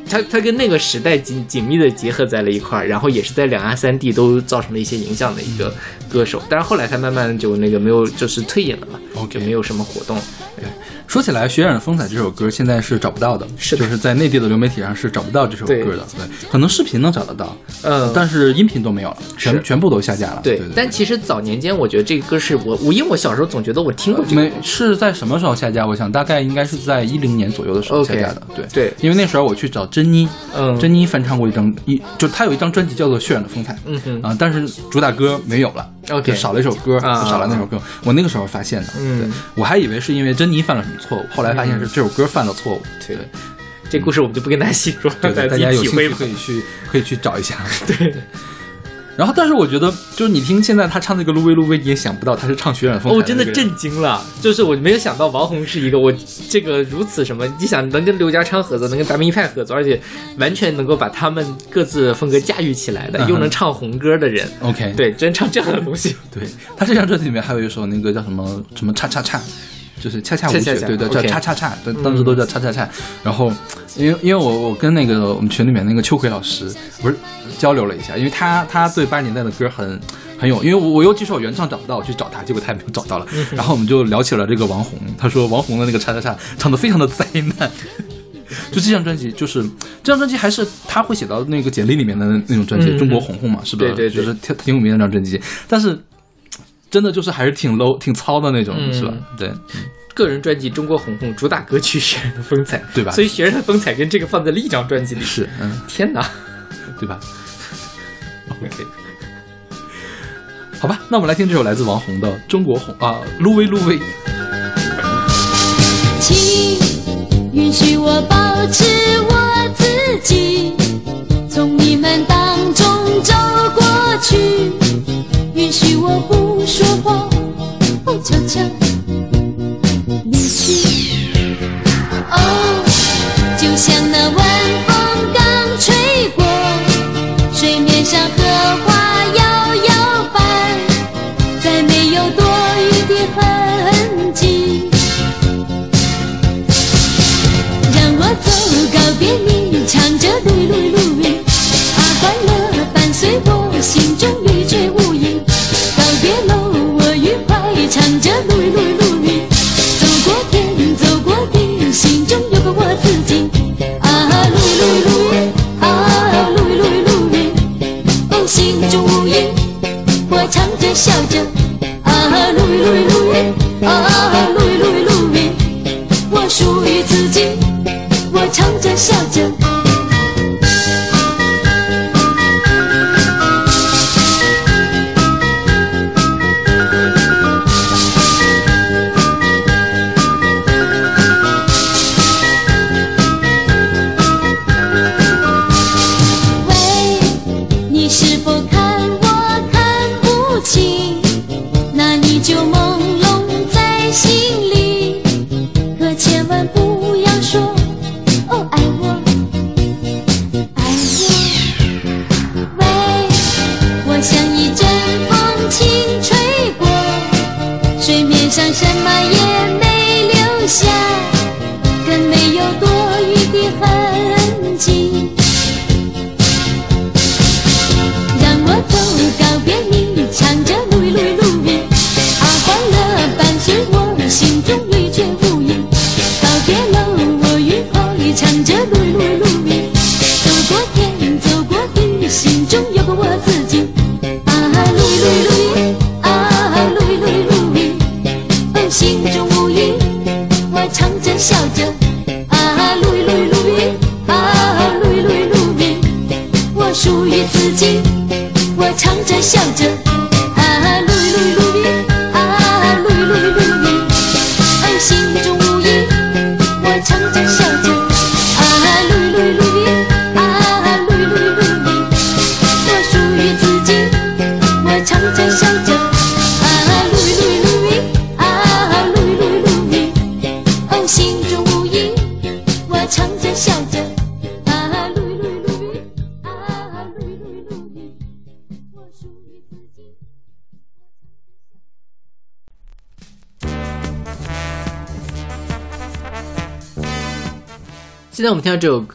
他他跟那个时代紧紧密的结合在了一块儿，然后也是在两岸三地都造成了一些影响的一个歌手。但是后来他慢慢就那个没有，就是退隐了嘛 OK 就没有什么活动。对说起来，《血染的风采》这首歌现在是找不到的，就是在内地的流媒体上是找不到这首歌的。对，可能视频能找得到，嗯，但是音频都没有了，全全部都下架了。对对，但其实早年间我觉得这个歌是我我因为我小时候总觉得我听过这个没是在什么时候下架？我想大概应该是在一零年左右的时候下架的。对对因为那时候我去找珍妮，嗯珍妮翻唱过一张一，就她有一张专辑叫做《血染的风采》，嗯哼啊，但是主打歌没有了 OK 就少了一首歌，少了那首歌。我那个时候发现的，嗯对我还以为是因为珍妮犯了什么错误，后来发现是这首歌犯了错误。对这故事我们就不跟大家细说，大大家有兴趣可。以去可以去找一下。(laughs) 对。然后，但是我觉得，就是你听现在他唱那个《路威路威》，你也想不到他是唱《血染风我真的震惊了，就是我没有想到王红是一个我这个如此什么，你想能跟刘家昌合作，能跟达明一派合作，而且完全能够把他们各自风格驾驭起来的，嗯。又能唱红歌的人，OK，对，真唱这样的东西，对，他这张专辑里面还有一首那个叫什么什么恰恰恰，就是恰恰舞曲，对对，叫恰恰恰，当当时都叫恰恰恰。然后，因为因为我我跟那个我们群里面那个秋葵老师不是交流了一下，因为他他对八十年代的歌很很有，因为我我有几首原唱找不到，我去找他，结果他也没有找到了。然后我们就聊起了这个王红，他说王红的那个恰恰恰唱的非常的灾难。(laughs) 就这张专辑，就是这张专辑还是他会写到那个简历里面的那种专辑，嗯中国红红嘛，是不是？对对对就是挺挺有名的那张专辑，但是真的就是还是挺 low、挺糙的那种，嗯是吧？对，个人专辑《中国红红》主打歌曲《雪人的风采》，对吧所以《雪人的风采》跟这个放在了一张专辑里，是，嗯，天哪对吧？！OK，(laughs) 好吧，那我们来听这首来自王红的《中国红》啊，芦苇芦苇。请允许我保持我自己，从你们当中走过去。允许我不说话，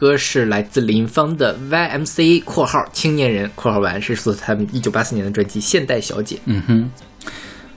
歌是来自林芳的 YMCA（ 括号青年人）（括号完），是出自他们一九八四年的专辑《现代小姐》。嗯哼，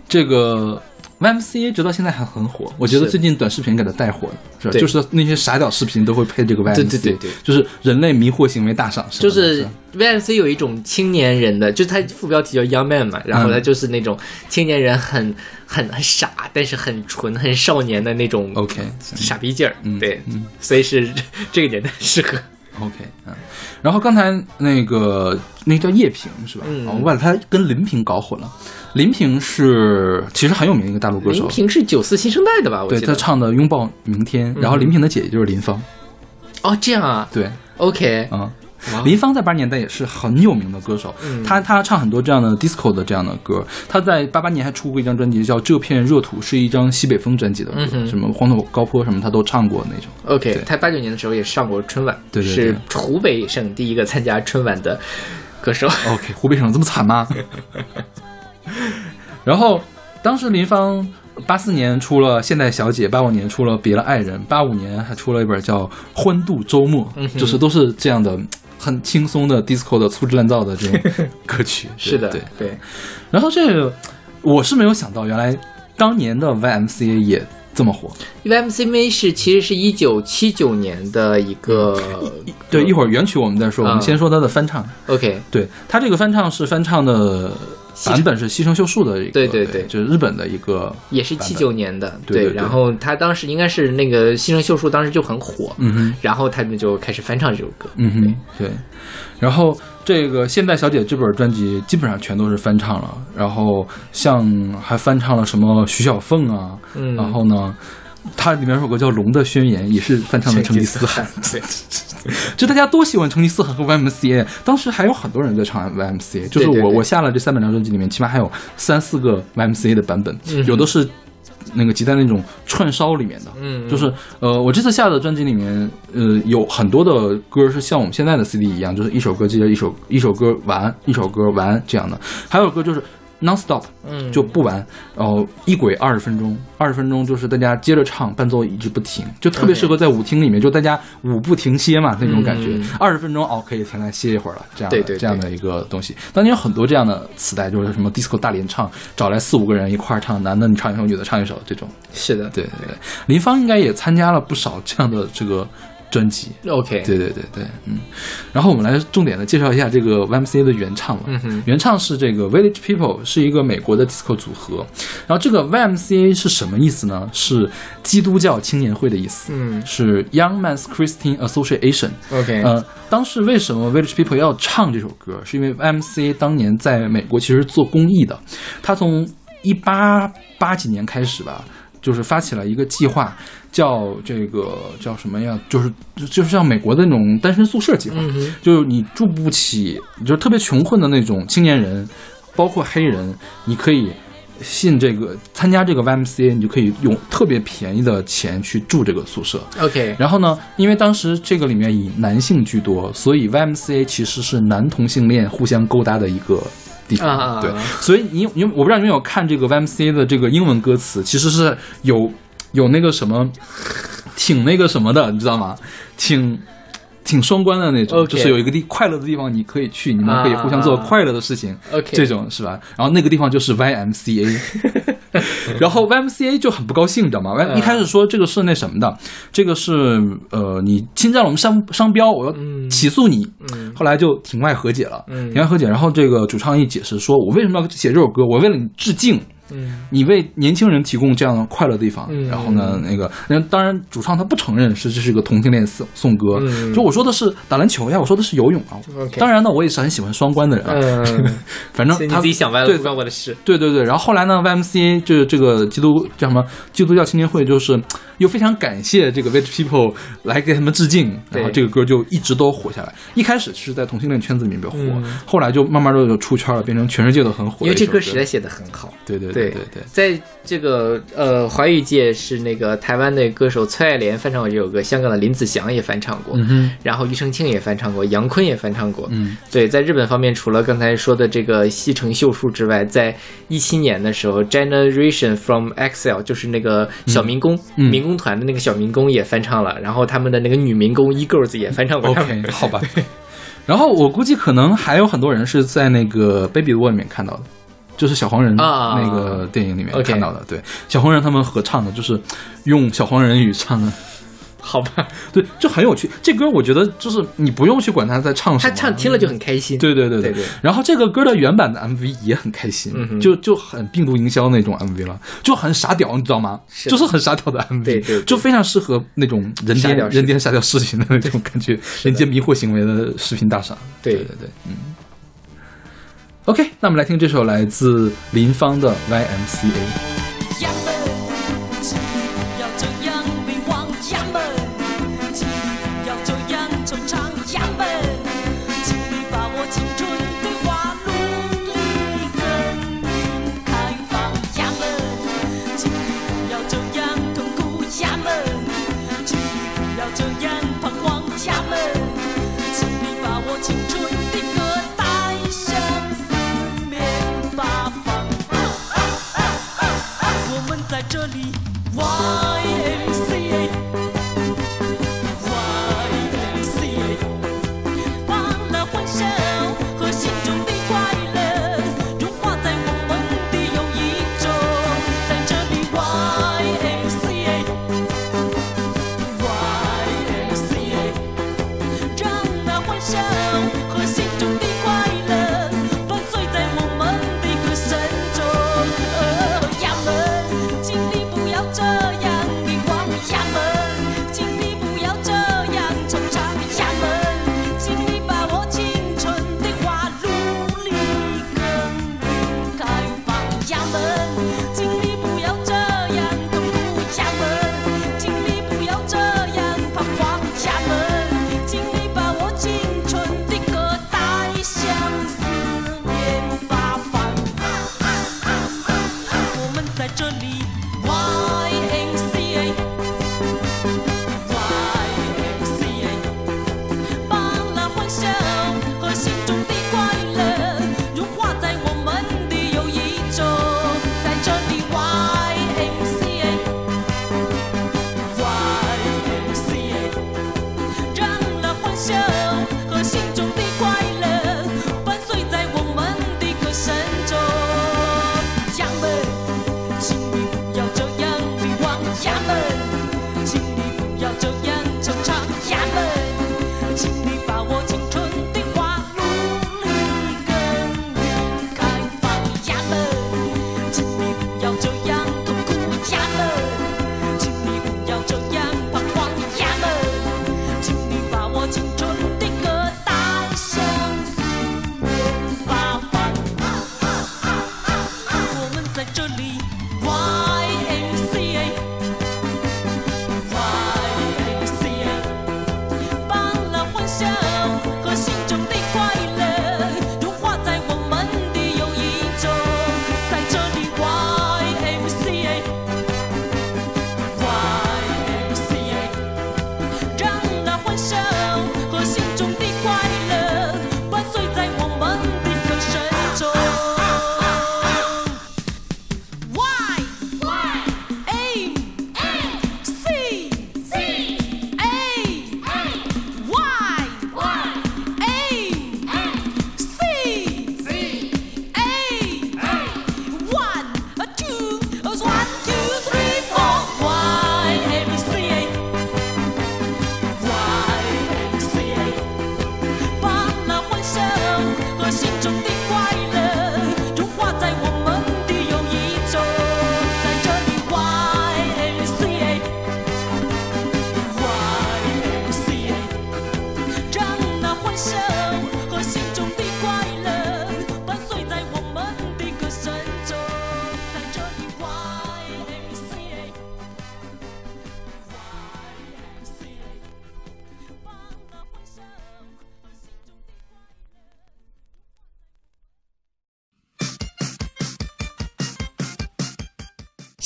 这个 YMCA 直到现在还很火，我觉得最近短视频给它带火了，是吧？就是那些傻屌视频都会配这个 YMCA，对对对对。就是人类迷惑行为大赏，就是吧？VMC 有一种青年人的，就是它副标题叫 Young Man 嘛，然后它嗯。就是那种青年人很很很傻，但是很纯、很少年的那种 OK 傻逼劲儿，嗯对，嗯所以是这个年代适合。OK，嗯，然后刚才那个那个叫叶萍是吧？我把他跟林萍搞混了。林萍是其实很有名的一个大陆歌手，林萍是九四新生代的吧？我对。他唱的《拥抱明天》，然后林萍的姐姐就是林芳，哦，这样啊对，，OK，啊、哇林芳在八十年代也是很有名的歌手，嗯她她唱很多这样的 disco 的这样的歌。她在八八年还出过一张专辑叫《这片热土》，是一张西北风专辑的什么黄土高坡什么她都唱过那种。OK，对他八九年的时候也上过春晚，对对对是湖北省第一个参加春晚的歌手。OK，湖北省这么惨吗？(laughs) 然后当时林芳八四年出了《现代小姐》，八五年出了《别了爱人》，八五年还出了一本叫《欢度周末》，嗯就是都是这样的很轻松的 disco 的粗制滥造的这种歌曲。(laughs) 是的，对。对，然后这个我是没有想到，原来当年的 YMCA 也这么火。YMCA 是其实是一九七九年的一个，对，一会儿原曲我们再说，我们啊先说它的翻唱。OK，对，它这个翻唱是翻唱的版本是西城秀树的一个，对对对就是日本的一个，也是七九年的，对对对然后他当时应该是那个西城秀树当时就很火，嗯哼，然后他们就开始翻唱这首歌。嗯哼，对。然后这个《现代小姐》这本专辑基本上全都是翻唱了，然后像还翻唱了什么徐小凤啊，嗯然后呢。它里面有首歌叫《龙的宣言》，也是翻唱的成吉思汗。(laughs) 对，(laughs) 就大家都喜欢成吉思汗和 YMCA，当时还有很多人在唱 YMCA，就是我我下了这三百张专辑里面，起码还有三四个 YMCA 的版本，嗯。有的是那个集在那种串烧里面的，嗯。就是呃我这次下的专辑里面，呃有很多的歌是像我们现在的 CD 一样，就是一首歌接着一首一首歌完一首歌完这样的，还有歌就是 non stop，嗯就不完，然后一轨二十分钟，二十分钟就是大家接着唱，伴奏一直不停，就特别适合在舞厅里面，就大家舞不停歇嘛那种感觉嗯。二十、分钟哦，可以停来歇一会儿了，这样对对这样的一个东西。当年有很多这样的磁带，就是什么 disco 大联唱，找来四五个人一块儿唱，男的你唱一首，女的唱一首这种。是的，对对对，林芳应该也参加了不少这样的这个专辑。，OK，对对对对，嗯，然后我们来重点的介绍一下这个 YMCA 的原唱了。嗯哼原唱是这个 Village People，是一个美国的 disco 组合。然后这个 YMCA 是什么意思呢？是基督教青年会的意思，嗯是 Young Men's Christian Association。，OK，呃，当时为什么 Village People 要唱这首歌？是因为 YMCA 当年在美国其实做公益的，他从一八八几年开始吧，就是发起了一个计划，叫这个叫什么呀？就是就是像美国的那种单身宿舍计划，嗯就是你住不起，就是特别穷困的那种青年人，包括黑人，你可以。信这个参加这个 YMCA，你就可以用特别便宜的钱去住这个宿舍。，OK，然后呢，因为当时这个里面以男性居多，所以 YMCA 其实是男同性恋互相勾搭的一个地方。啊对，所以你你我不知道你有没有看这个 YMCA 的这个英文歌词，其实是有有那个什么，挺那个什么的，你知道吗？挺。挺双关的那种就是有一个地快乐的地方你可以去，你们可以互相做啊快乐的事情 OK 这种是吧？然后那个地方就是 YMCA，(laughs) 然后 YMCA 就很不高兴，你知道吗？？Y 一开始说这个是那什么的，这个是呃你侵占了我们商商标，我要嗯起诉你。嗯后来就庭外和解了，嗯庭外和解。然后这个主唱一解释说，我为什么要写这首歌？我为了你致敬。嗯。你为年轻人提供这样的快乐的地方，嗯。然后呢，那个，那当然主唱他不承认是这是个同性恋颂颂歌，嗯。就我说的是打篮球呀，我说的是游泳啊。当然呢，我也是很喜欢双关的人啊，嗯，(laughs) 反正他自己想歪了，对不关我的事。对对对，然后后来呢，YMCA 就是这个基督叫什么基督教青年会，就是又非常感谢这个 Village People 来给他们致敬，然后这个歌就一直都火下来。一开始是在同性恋圈子里面比较火，嗯。后来就慢慢的就出圈了，变成全世界都很火因为。这歌实在写的很好，对对对对。对对，在这个呃华语界是那个台湾的歌手崔爱莲翻唱过这首歌，香港的林子祥也翻唱过，嗯，然后庾澄庆也翻唱过，杨坤也翻唱过。嗯。对，在日本方面，除了刚才说的这个西城秀树之外，在一七年的时候，Generation from Excel 就是那个小民工、嗯民工团的那个小民工也翻唱了，然后他们的那个女民工 E Girls 也翻唱过。，OK，好吧。然后我估计可能还有很多人是在那个《Baby Wall》里面看到的，就是小黄人啊那个电影里面看到的。对，小黄人他们合唱的，就是用小黄人语唱的。好吧，对，就很有趣。这歌我觉得就是你不用去管他在唱什么他，唱听了就很开心。对对对对对然后这个歌的原版的 MV 也很开心，嗯就就很病毒营销那种 MV 了，就很傻屌，你知道吗？是就是很傻屌的 MV，对对对就非常适合那种人傻屌视频颠人间傻屌视频的那种感觉，人间迷惑行为的视频大赏。对对对对，嗯。OK，那我们来听这首来自林芳的 YMCA。这里 YMCA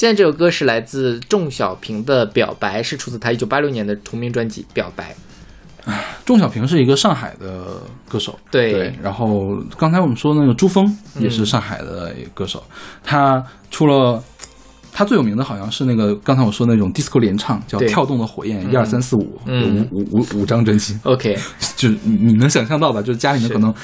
现在这首歌是来自仲小平的《表白》，是出自他一九八六年的同名专辑《表白》。仲小平是一个上海的歌手，对。然后刚才我们说那个朱峰也是上海的歌手，他出了。他最有名的好像是那个刚才我说的那种 disco 连唱，叫《跳动的火焰》，一二三四五，嗯。五五五五张专辑，OK，(laughs) 就是你你能想象到的，就是家里面可能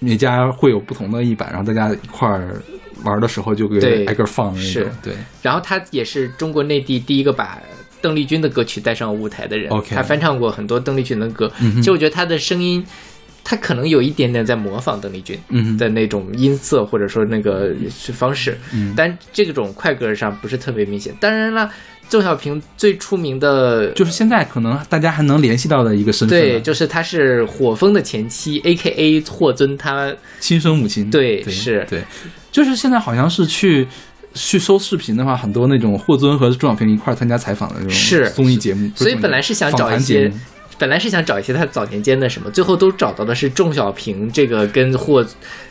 每家会有不同的一版，然后大家一块儿玩的时候就给挨个放的那种是，对，然后他也是中国内地第一个把邓丽君的歌曲带上舞台的人。他翻唱过很多邓丽君的歌，其实我觉得他的声音，他可能有一点点在模仿邓丽君。嗯的那种音色或者说那个方式，嗯。但这种快歌上不是特别明显。当然了，郑小平最出名的就是现在可能大家还能联系到的一个身份，对，就是他是火风的前妻，A K A 霍尊，他亲生母亲，对，对是。对，就是现在好像是去。去搜视频的话，很多那种霍尊和钟小平一块儿参加采访的那种是综艺节目，所以本来是想找一些本来是想找一些他早年间的什么，最后都找到的是钟小平这个跟霍，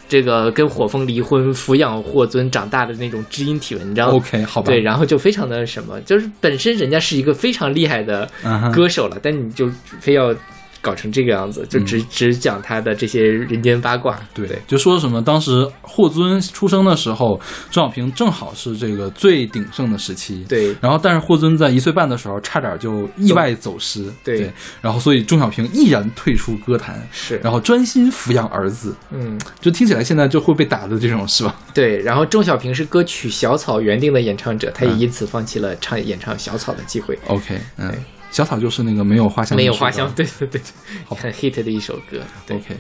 这个跟火风离婚，抚养霍尊长大的那种知音体文章。OK，好吧，对，然后就非常的什么，就是本身人家是一个非常厉害的歌手了，但你就非要搞成这个样子，就只、只讲他的这些人间八卦。嗯对，就说什么当时霍尊出生的时候，钟小平正好是这个最鼎盛的时期。对然后，但是霍尊在一岁半的时候，差点就意外走失。对然后所以钟小平毅然退出歌坛，是，然后专心抚养儿子。嗯，就听起来现在就会被打的这种是吧？对。然后钟小平是歌曲《小草》原定的演唱者，他也因此放弃了唱演唱《小草》的机会。OK，嗯对，小草就是那个没有花香，没有花香，。对对对，很 hit 的一首歌。对，OK，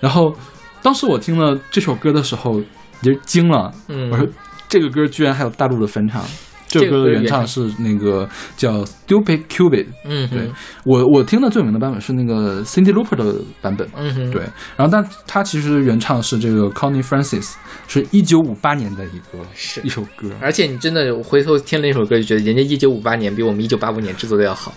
然后当时我听了这首歌的时候，也是惊了。嗯我说这个歌居然还有大陆的翻唱。这这首歌原唱是那个叫 Stupid Cupid，嗯对，我我听的最有名的版本是那个 Cindy Louper 的版本，嗯哼，对，然后但它其实原唱是这个 Connie Francis，是一九五八年的一个是一首歌，而且你真的回头听了那首歌，就觉得人家一九五八年比我们一九八五年制作的要好。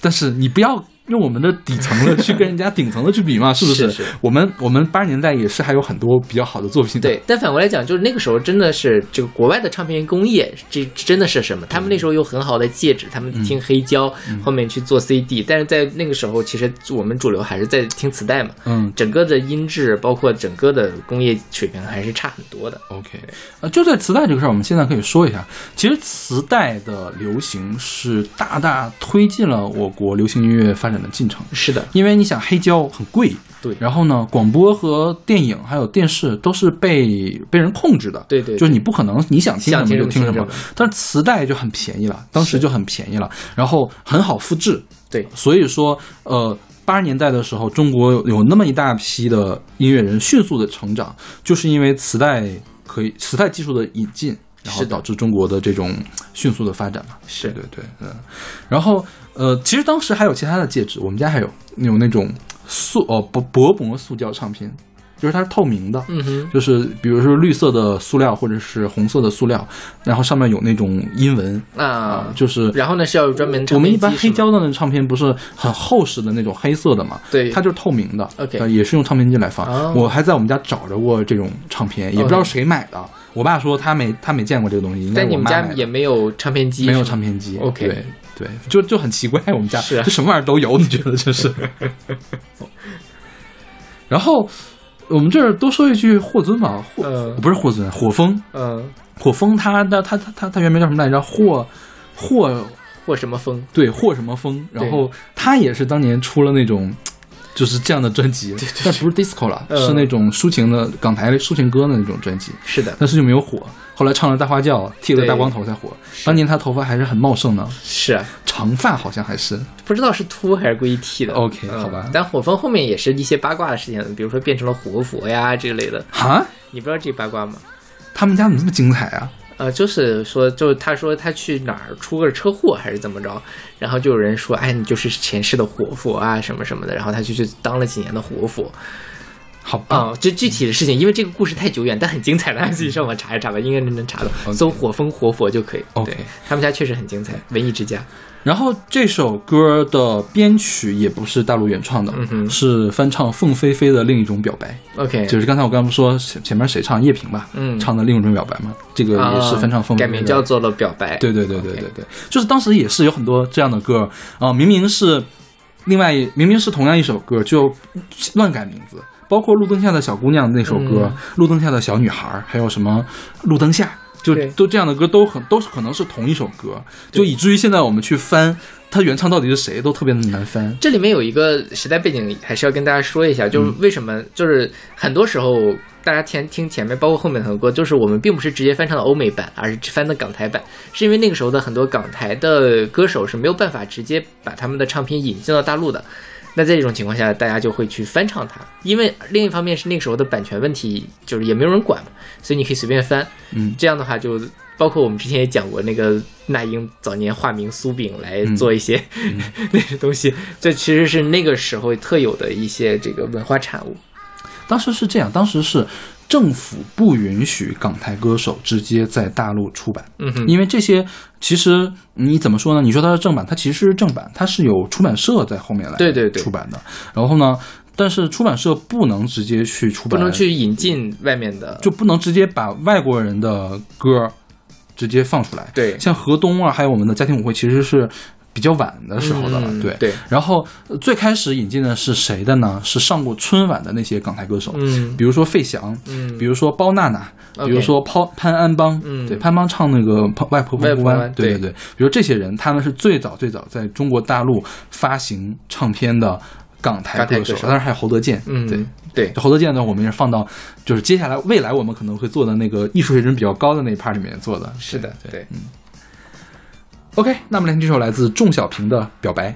但是你不要用我们的底层的去跟人家顶层的去比嘛，(laughs) 是不是？是。我们我们八十年代也是还有很多比较好的作品。的，对，但反过来讲，就是那个时候真的是这个国外的唱片工业，这真的是什么？他们那时候有很好的介质，他们听黑胶，后面去做 CD，但是在那个时候，其实我们主流还是在听磁带嘛。嗯。整个的音质，包括整个的工业水平，还是差很多的。OK，呃，就在磁带这个事儿，我们现在可以说一下，其实磁带的流行是大大推进了我国流行音乐发展的进程。是的，因为你想黑胶很贵，对。然后呢，广播和电影还有电视都是被被人控制的，对对对就是你不可能你想听什么就听什么。但是磁带就很便宜了，当时就很便宜了，然后很好复制，对，所以说，呃，八十年代的时候，中国有那么一大批的音乐人迅速的成长，就是因为磁带可以磁带技术的引进，然后导致中国的这种迅速的发展嘛。是。对对对，嗯。然后呃，其实当时还有其他的戒指，我们家还有有那种塑哦薄薄膜塑胶唱片，就是它是透明的，嗯哼，就是比如说绿色的塑料或者是红色的塑料，然后上面有那种英文啊，就是然后呢是要有专门我们一般黑胶的那唱片不是很厚实的那种黑色的嘛？对它就是透明的。OK 呃也是用唱片机来放。哦我还在我们家找着过这种唱片，也不知道谁买的。我爸说他没他没见过这个东西，应该但你们家也没有唱片机，没有唱片机。OK 对对，就就很奇怪，我们家是啊就什么玩意儿都有，你觉得这是？(laughs) 然后我们这儿多说一句霍尊吧，霍、呃不是霍尊，火风，嗯，火风他的他他他他原名叫什么来着？霍霍霍什么风？对，霍什么风，然后他也是当年出了那种。就是这样的专辑，但不是 disco 了，嗯是那种抒情的港台抒情歌的那种专辑，是的，但是就没有火。后来唱了《大花轿》，剃了对。大光头才火。当年他头发还是很茂盛的，是啊，长发好像还是。不知道是秃还是故意剃的。OK，嗯。好吧。但火风后面也是一些八卦的事情，比如说变成了活佛呀这类的，哈，你不知道这八卦吗？他们家怎么这么精彩啊？呃，就是说，就他说他去哪儿出个车祸还是怎么着，然后就有人说，哎，你就是前世的活佛啊什么什么的，然后他就去当了几年的活佛。好棒，啊、就具体的事情，因为这个故事太久远，但很精彩，大家自己上网查一查吧，应该能查到，搜“火风活佛”就可以。对他们家确实很精彩，文艺之家。然后这首歌的编曲也不是大陆原创的，嗯是翻唱凤飞飞的另一种表白，OK，就是刚才我刚不说前前面谁唱叶萍吧，嗯。唱的另一种表白嘛，这个也是翻唱凤飞改。名叫做了表白。对对对对对对，就是当时也是有很多这样的歌啊、明明是另外明明是同样一首歌，就乱改名字，包括路灯下的小姑娘那首歌，嗯。路灯下的小女孩，还有什么路灯下，就对都这样的歌都很都是可能是同一首歌，就以至于现在我们去翻它原唱到底是谁，都特别的难翻。这里面有一个时代背景，还是要跟大家说一下，就是为什么，就是很多时候大家前听前面，包括后面很多歌，就是我们并不是直接翻唱的欧美版，而是翻的港台版，是因为那个时候的很多港台的歌手是没有办法直接把他们的唱片引进到大陆的。那在这种情况下，大家就会去翻唱它，因为另一方面是那个时候的版权问题，就是也没有人管嘛，所以你可以随便翻。嗯这样的话就包括我们之前也讲过，那个那英早年化名苏炳来嗯做一些、(laughs) 那些东西，这其实是那个时候特有的一些这个文化产物。当时是这样，当时是政府不允许港台歌手直接在大陆出版。嗯哼，因为这些其实你怎么说呢？你说它是正版，它其实是正版，它是有出版社在后面来对对对出版的。然后呢，但是出版社不能直接去出版，不能去引进外面的，就不能直接把外国人的歌直接放出来。对像河东啊，还有我们的家庭舞会，其实是比较晚的时候的了。对嗯对，然后呃最开始引进的是谁的呢？是上过春晚的那些港台歌手，嗯比如说费翔，嗯，比如说包娜娜比如说潘潘安邦，嗯对，潘邦唱那个《外婆澎湖湾对对对，比如这些人，他们是最早最早在中国大陆发行唱片的港台歌手，当然还有侯德健，嗯对。对侯德健呢，我们也放到就是接下来未来我们可能会做的那个艺术水准比较高的那一 part 里面做的。是的，对。对。OK，那么来听这首来自仲小平的《表白》。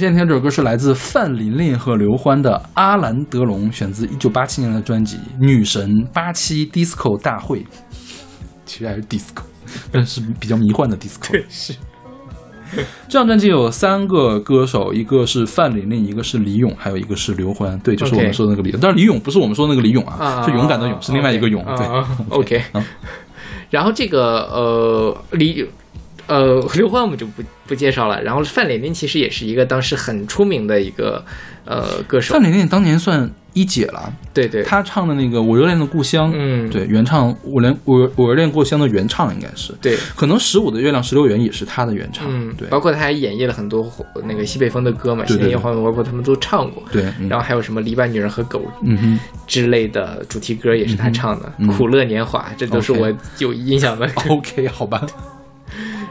现在听这首歌是来自范琳琳和刘欢的《阿兰德龙》，选自一九八七年的专辑《女神八七 Disco 大会》，其实还是 disco，但是比较迷幻的 disco。对，是。这张专辑有三个歌手，一个是范琳琳，一个是李咏，还有一个是刘欢。对，就是我们说的那个李咏。但是李咏不是我们说的那个李咏啊，啊是勇敢的勇，是另外一个勇。对啊，OK 嗯。然后这个呃李呃刘欢我们就不不介绍了。然后范琳琳其实也是一个当时很出名的一个呃歌手。范，琳琳当年算一姐了，对对，她唱的那个《我热恋的故乡》，嗯。对，原唱我恋我我热恋故乡的原唱应该是，对。可能十五的月亮十六圆也是她的原唱，嗯，对，包括她还演绎了很多那个西北风的歌嘛，对对对。西北烟花包括他们都唱过。对，嗯。然后还有什么篱笆女人和狗嗯哼，之类的主题歌也是她唱的，嗯苦乐年华》，这都是我有印象的。(laughs) OK，好吧，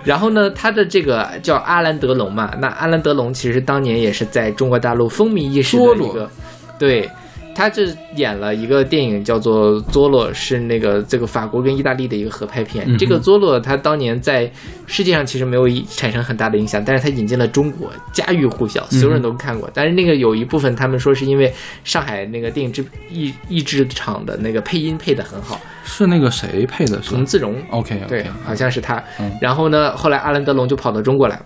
然后呢，他的这个叫阿兰德龙嘛，那阿兰德龙其实当年也是在中国大陆风靡一时的一个，对。他这演了一个电影叫做《佐罗》，是那个这个法国跟意大利的一个合拍片。这个佐罗他当年在世界上其实没有产生很大的影响，但是他引进了中国，家喻户晓，所有人都看过。但是那个有一部分他们说是因为上海那个电影制译译制厂的那个配音配的很好，是那个谁配的？冯自荣。OK，对，好像是他。嗯然后呢，后来阿兰德龙就跑到中国来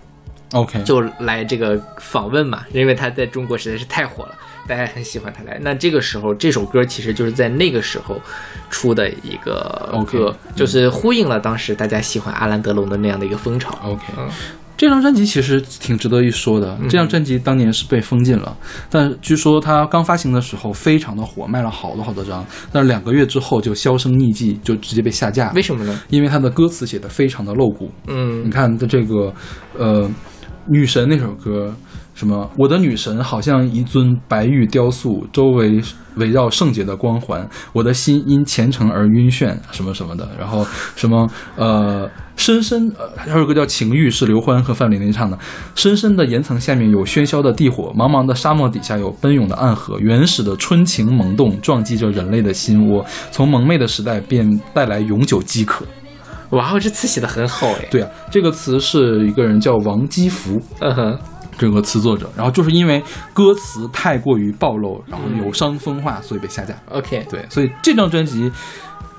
，OK，就来这个访问嘛，因为他在中国实在是太火了，大家很喜欢他来。那这个时候，这首歌其实就是在那个时候出的一个歌，就是呼应了当时大家喜欢阿兰德龙的那样的一个风潮。OK，嗯这张专辑其实挺值得一说的。这张专辑当年是被封禁了，但据说它刚发行的时候非常的火，卖了好多好多张，但是两个月之后就销声匿迹，就直接被下架为。什么呢？因为它的歌词写的非常的露骨。嗯你嗯看的这个，呃，女神那首歌，什么我的女神好像一尊白玉雕塑，周围围绕圣洁的光环，我的心因虔诚而晕眩，什么什么的。然后什么呃，深深呃，还有个叫《情欲》，是刘欢和范琳琳唱的。深深的岩层下面有喧嚣的地火，茫茫的沙漠底下有奔涌的暗河，原始的春情萌动撞击着人类的心窝，从蒙昧的时代便带来永久饥渴。哇哦，这词写的很好哎。对啊，这个词是一个人叫王基福，(laughs) 嗯哼，这个词作者，然后就是因为歌词太过于暴露，然后有伤风化，所以被下架。OK，对，所以这张专辑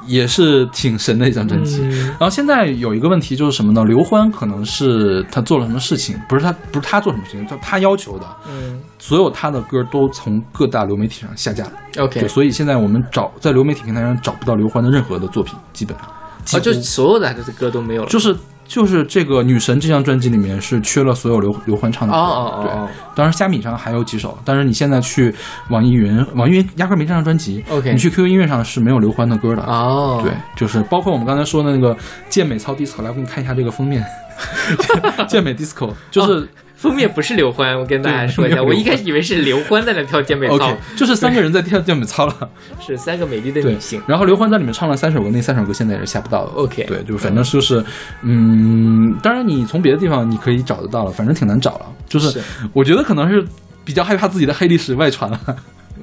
也是挺神的一张专辑。嗯然后现在有一个问题就是什么呢？刘欢可能是他做了什么事情，不是他不是他做什么事情，就他要求的，嗯所有他的歌都从各大流媒体上下架了。，OK，对，所以现在我们找在流媒体平台上找不到刘欢的任何的作品，基本上。啊哦，就所有的他的歌都没有了。就是就是这个女神这张专辑里面是缺了所有刘刘欢唱的歌，哦哦哦对哦，当然虾米上还有几首，但是你现在去网易云，网易云压根儿没这张专辑 OK 你去 QQ 音乐上是没有刘欢的歌的，哦，对，就是包括我们刚才说的那个健美操 disco，来我给你看一下这个封面，(laughs) (laughs) 健美 disco 就是。封面不是刘欢，我跟大家说一下，我一开始以为是刘欢在那跳健美操 (laughs) 就是三个人在跳健美操了，是三个美丽的女性。然后刘欢在里面唱了三首歌，那三首歌现在也是下不到的。OK 对，就反正就是，嗯，当然你从别的地方你可以找得到了，反正挺难找了。就是是我觉得可能是比较害怕自己的黑历史外传了。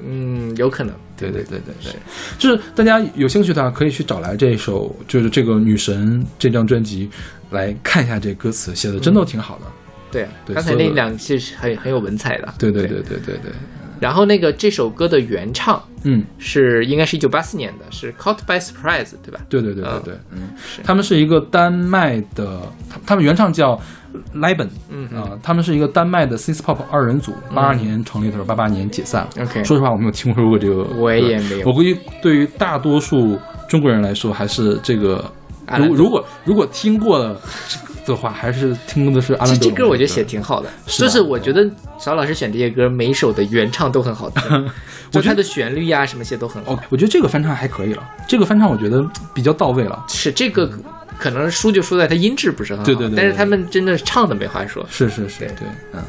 嗯，有可能。对对对对对，就是大家有兴趣的话，可以去找来这首，就是这个女神这张专辑来看一下这歌词，写的真的挺好的。对刚才那两句是很很有文采的。对对对。对对对，然后那个这首歌的原唱嗯，是应该是一九八四年的，是 Caught by Surprise，对吧？对对对对嗯对，嗯，他们是一个丹麦的，他他们原唱叫 Liben，嗯啊、他们是一个丹麦的 synth pop 二人组，八二年成立的时候，八八年解散了。OK 说实话，我没有听说过这个，我也没有。我估计对于大多数中国人来说，还是这个，如如果如果听过的的话，还是听的是阿兰这歌我觉得写挺好的，是就是我觉得邵老师选这些歌，每一首的原唱都很好 (laughs) 我觉得它的旋律呀什么些都很好。哦，我觉得这个翻唱还可以了，这个翻唱我觉得比较到位了。是这个可能输就输在它音质不是很好，对对对对但是他们真的唱的没话说。是是是，对。对，嗯，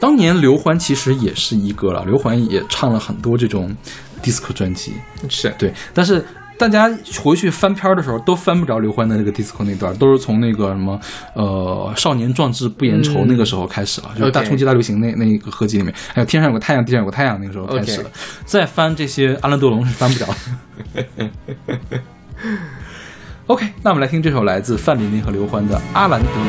当年刘欢其实也是一哥了，刘欢也唱了很多这种 disco 专辑，是。对，但是大家回去翻篇儿的时候都翻不着刘欢的那个 disco 那段，都是从那个什么呃少年壮志不言愁嗯那个时候开始了，就是大冲击大流行那那个合集里面，还有天上有个太阳，地上有个太阳那个时候开始的再翻这些阿兰德龙是翻不着的。(laughs) OK，那我们来听这首来自范琳琳和刘欢的《阿兰德龙》。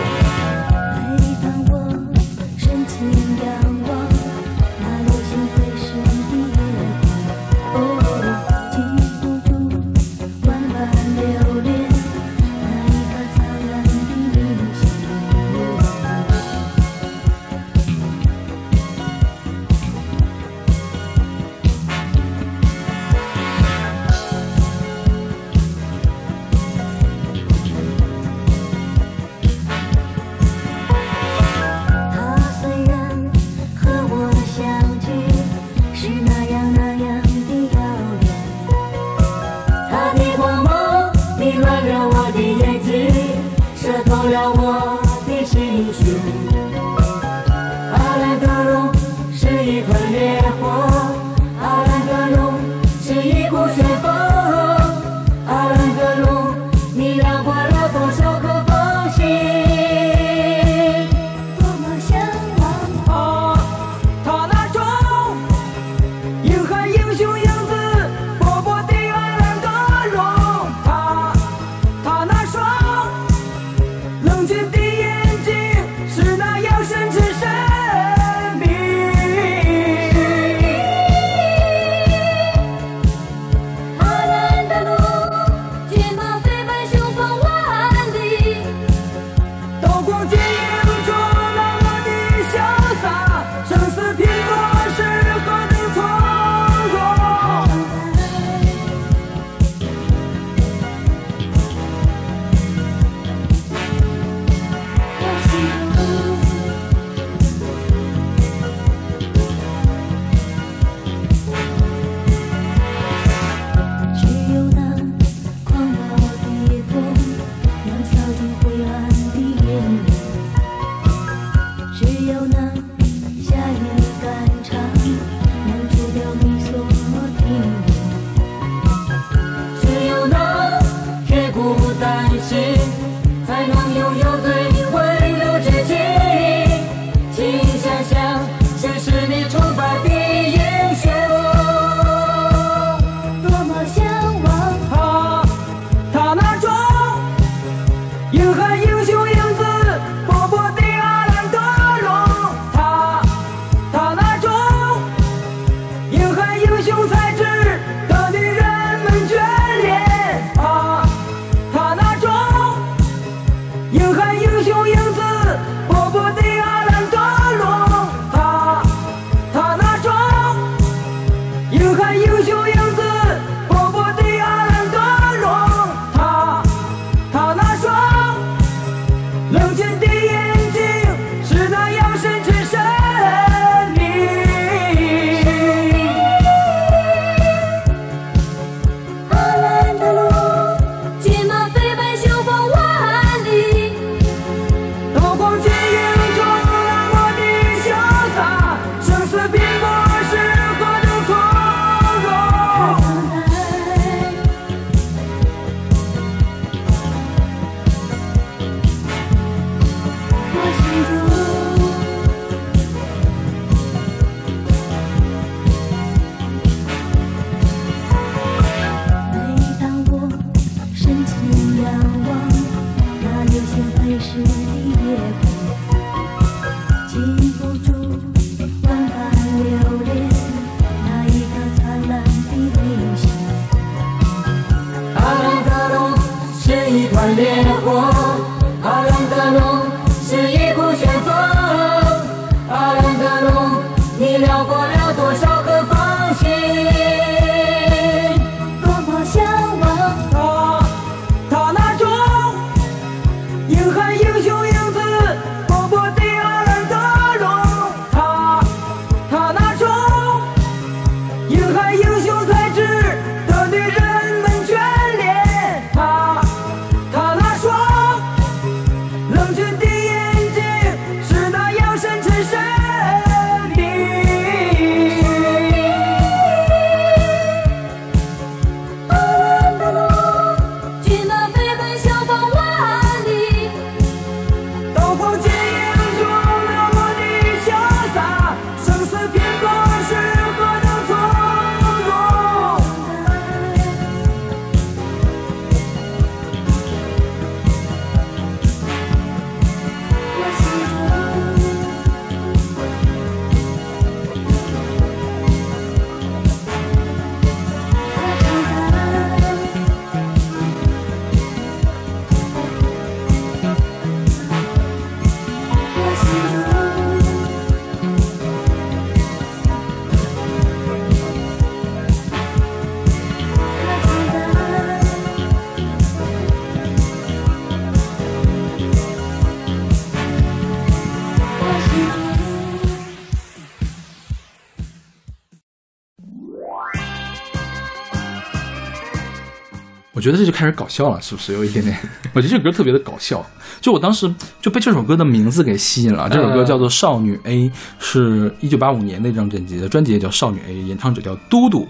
觉得这就开始搞笑了，是不是有一点点？(laughs) 我觉得这个歌特别的搞笑，就我当时就被这首歌的名字给吸引了。这首歌叫做《少女 A》，是一九八五年的一张专辑的，专辑也叫《少女 A》，演唱者叫嘟嘟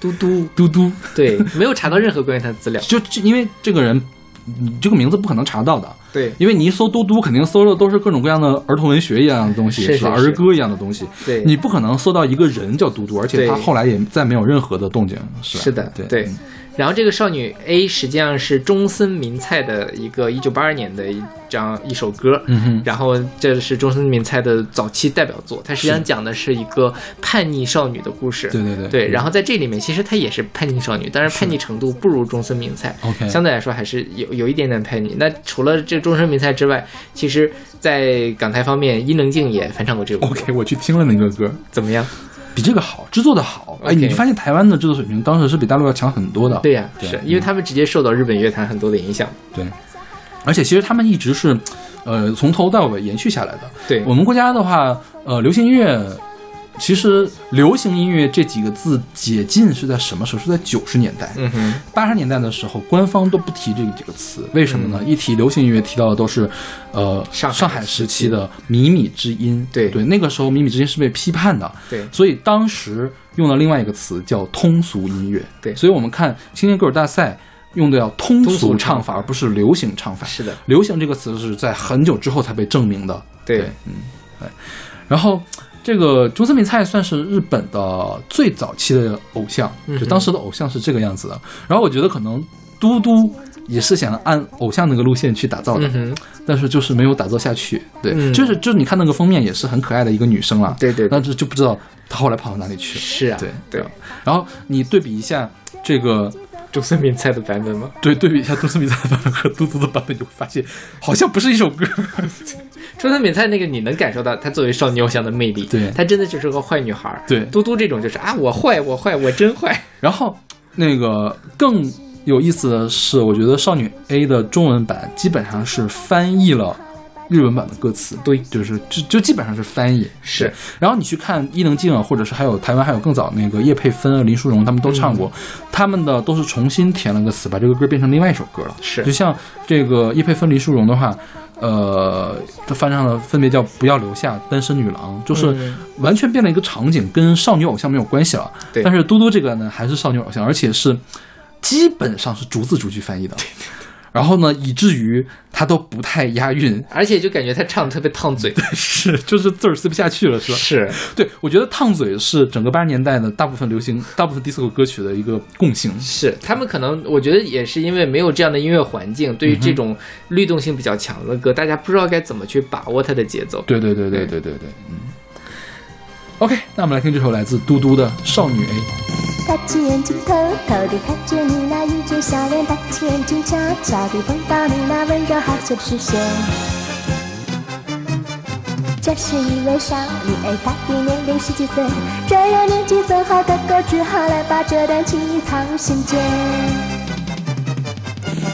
嘟嘟，嘟嘟。对，没有查到任何关于他的资料。(laughs) 就就因为这个人，你这个名字不可能查到的，对因为你一搜嘟嘟，肯定搜的都是各种各样的儿童文学一样的东西，吧？是是是儿歌一样的东西。对你不可能搜到一个人叫嘟嘟，而且对他后来也再没有任何的动静？是的，对对。然后这个少女 A 实际上是中森明菜的一个一九八二年的一张一首歌，嗯哼。然后这是中森明菜的早期代表作，它实际上讲的是一个叛逆少女的故事。对对对对，嗯然后在这里面，其实她也是叛逆少女，但是叛逆程度不如中森明菜相对来说还是有有一点点叛逆。那除了这中森明菜之外，其实，在港台方面，伊能静也翻唱过这首歌。OK，我去听了那个歌，怎么样？比这个好，制作的好。哎，你就发现台湾的制作水平当时是比大陆要强很多的。对呀、对是因为他们直接受到日本乐坛很多的影响。对，而且其实他们一直是，呃，从头到尾延续下来的。对我们国家的话，呃，流行音乐，其实流行音乐这几个字解禁是在什么时候？是在九十年代。嗯哼，八十年代的时候，官方都不提这几个词，为什么呢？一提流行音乐，提到的都是，呃，嗯上海上海时期的靡靡之音。对对，那个时候靡靡之音是被批判的。对所以当时用了另外一个词叫通俗音乐。对所以我们看青年歌手大赛用的要通通俗俗唱法唱法，而不是流行唱法。是的，流行这个词是在很久之后才被证明的。对嗯，对。然后这个竹森明菜算是日本的最早期的偶像，就当时的偶像是这个样子的。然后我觉得可能嘟嘟也是想按偶像那个路线去打造的，嗯，但是就是没有打造下去。对，嗯就是就是你看那个封面也是很可爱的一个女生了，对对对但是就不知道她后来跑到哪里去了。是啊，对对，然后你对比一下这个，中森明菜的版本吗？对对比一下中森明菜的版本和嘟嘟的版本，就会发现好像不是一首歌。(laughs) 中森明菜那个你能感受到她作为少女偶像的魅力，对她真的就是个坏女孩儿。对嘟嘟这种就是啊，我坏，我坏，我真坏。(laughs) 然后那个更有意思的是，我觉得少女 A 的中文版基本上是翻译了日文版的歌词，对就是就就基本上是翻译。是，然后你去看伊能静啊，或者是还有台湾还有更早那个叶佩芬啊、林淑荣他们都唱过，他们的都是重新填了个词，把这个歌变成另外一首歌了。是就像这个叶佩芬、林淑荣的话，呃，他翻唱了分别叫《不要留下》《单身女郎》，就是嗯完全变了一个场景，跟少女偶像没有关系了。对但是嘟嘟这个呢，还是少女偶像，而且是基本上是逐字逐句翻译的。然后呢，以至于他都不太押韵，而且就感觉他唱的特别烫嘴。(laughs) 是就是字儿撕不下去了，是吧？是，对，我觉得烫嘴是整个八十年代的大部分流行、大部分 disco 歌曲的一个共性。是，他们可能我觉得也是因为没有这样的音乐环境，对于这种律动性比较强的歌，大家不知道该怎么去把握它的节奏。对对对对对对对，嗯。OK，那我们来听这首来自嘟嘟的《少女 A》。抬起眼睛，偷偷地看着你那一卷笑脸，抬起眼睛，悄悄地碰到你那温柔害羞的视线。这是一位少女哎她的年龄十几岁，这样年纪怎好的歌只好来把这段情谊藏心间。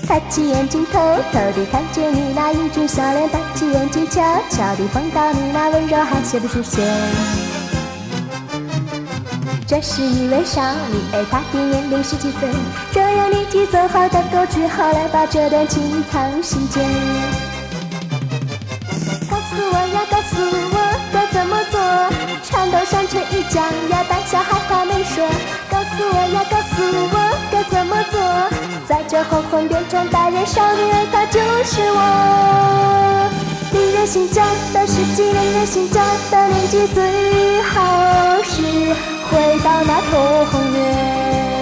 抬起眼睛，偷偷地看着你那一卷笑脸，抬起眼睛，悄悄地碰到你那温柔害羞的视线。这是一位少女她的年龄十几岁，这样年纪怎好的歌只好来把这段情藏心间。告诉我呀，告诉我该怎么做，颤抖像成一僵呀，胆小害怕没说。告诉我呀，告诉我该怎么做，在这黄昏变成大人少女，她就是我。令人心焦的事情，令人心焦的年纪，最好是回到那童年。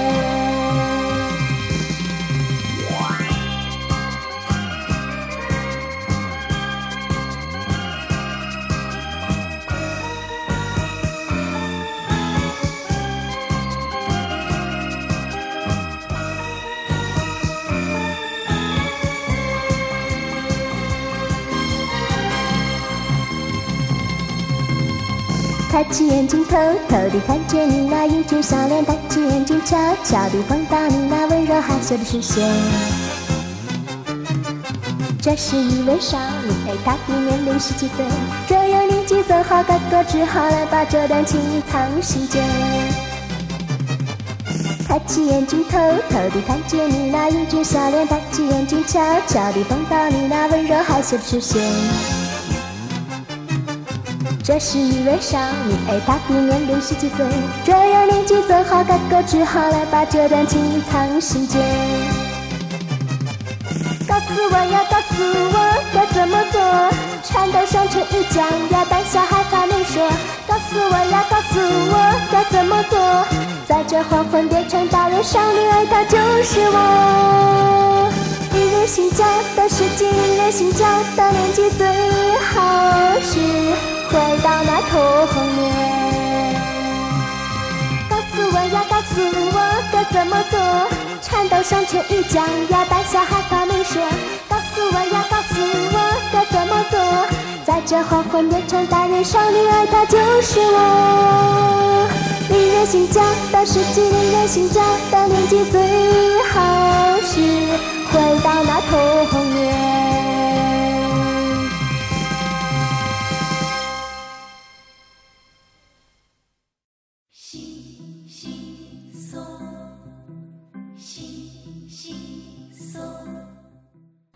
抬起眼睛，偷偷地看见你那英俊笑脸；抬起眼睛，悄悄地碰到你那温柔害羞的视线。这是一位少女 A，她的年龄十几岁，这有年纪怎好改歌，只好来把这段情谊藏心间。抬起眼睛，偷偷地看见你那英俊笑脸；抬起眼睛，悄悄地碰到你那温柔害羞的视线。这是一位少女 A，她的年龄十几岁，这样年纪怎好改歌，只好来把这段情谊藏心间。告诉我呀，告诉我该怎么做，颤抖像成一僵呀，胆小害怕没说。告诉我呀，告诉我该怎么做，在这黄昏变成大人少女，爱她就是我。一人心焦的事情，令人心焦的年纪，最好是回到那童年。告诉我呀，告诉我该怎么做，颤抖像成一僵呀，胆小害怕没说。告诉我呀，告诉我该怎么做，在这黄昏变成大人少女，爱她就是我。令人心焦的事情，令人心焦的年纪，最好是回到那童年。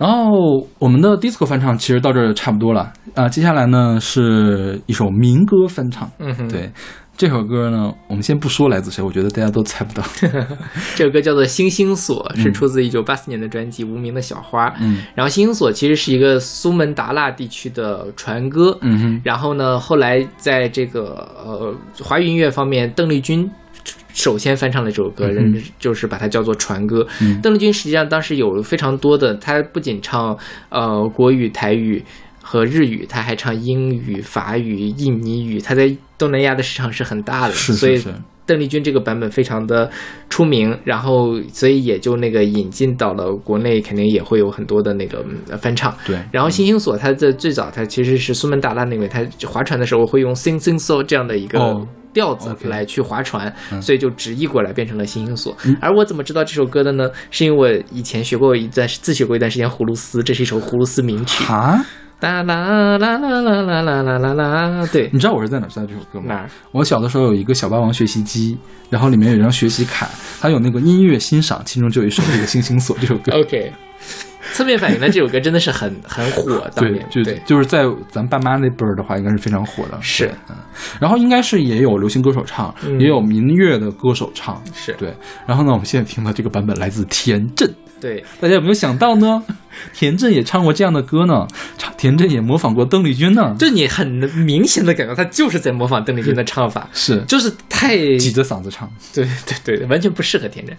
然后我们的 disco 翻唱其实到这儿差不多了啊、接下来呢是一首民歌翻唱。嗯哼，对，这首歌呢，我们先不说来自谁，我觉得大家都猜不到。(laughs) 这首歌叫做《星星锁》，是出自一九八四年的专辑《无名的小花》。嗯然后《星星锁》其实是一个苏门答腊地区的传歌。嗯哼，然后呢，后来在这个呃华语音乐方面，邓丽君首先翻唱了这首歌，嗯。人就是把它叫做船歌。嗯。邓丽君实际上当时有非常多的，她不仅唱呃国语、台语和日语，她还唱英语、法语、印尼语，她在东南亚的市场是很大的，是所以邓丽君这个版本非常的出名，然后所以也就那个引进到了国内，肯定也会有很多的那个嗯翻唱。对，然后星星锁它在最早它其实是苏门答腊那边，它划船的时候会用 sing sing so 这样的一个哦调子来去划船，嗯所以就直译过来变成了星星锁。嗯而我怎么知道这首歌的呢？是因为我以前学过一段自学过一段时间葫芦丝，这是一首葫芦丝名曲。啊，哒啦啦啦啦啦啦啦啦啦，对，你知道我是在哪知道这首歌吗？哪儿？我小的时候有一个小霸王学习机，然后里面有一张学习卡，它有那个音乐欣赏，其中就有一首这个《星星锁》这首歌。OK，侧面反映了这首歌真的是很很火，当对年，就对。就是在咱爸妈那辈儿的话，应该是非常火的。是，嗯，然后应该是也有流行歌手唱，嗯。也有民乐的歌手唱。是。对，然后呢，我们现在听到这个版本来自田震，对，大家有没有想到呢？(laughs) 田震也唱过这样的歌呢，唱田震也模仿过邓丽君呢。就你很明显的感觉他就是在模仿邓丽君的唱法，是就是太挤着嗓子唱。对对对，完全不适合田震。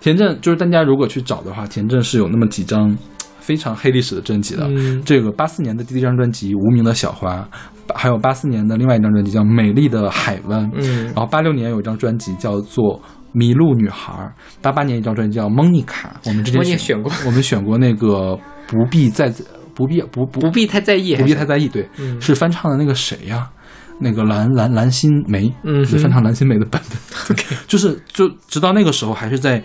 田震就是大家如果去找的话，田震是有那么几张非常黑历史的专辑的。嗯这个八四年的第一张专辑《无名的小花》，还有八四年的另外一张专辑叫《美丽的海湾》，嗯然后八六年有一张专辑叫做《迷路女孩》，八八年一张专辑叫《蒙妮卡》，我们之前选过。(laughs) 我们选过那个不必再不必不不不必太在意，不必太在意，对，嗯。是翻唱的那个谁呀？那个蓝蓝蓝心湄，嗯是翻唱蓝心湄的版本。(laughs) (laughs) 就是就直到那个时候还是在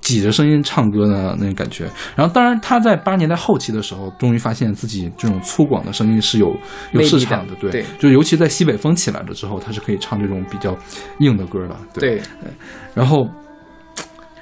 挤着声音唱歌的那种感觉。然后当然他在八十年代后期的时候，终于发现自己这种粗犷的声音是有有市场的，对，对就尤其在西北风起来了之后，他是可以唱这种比较硬的歌的，对。对，然后。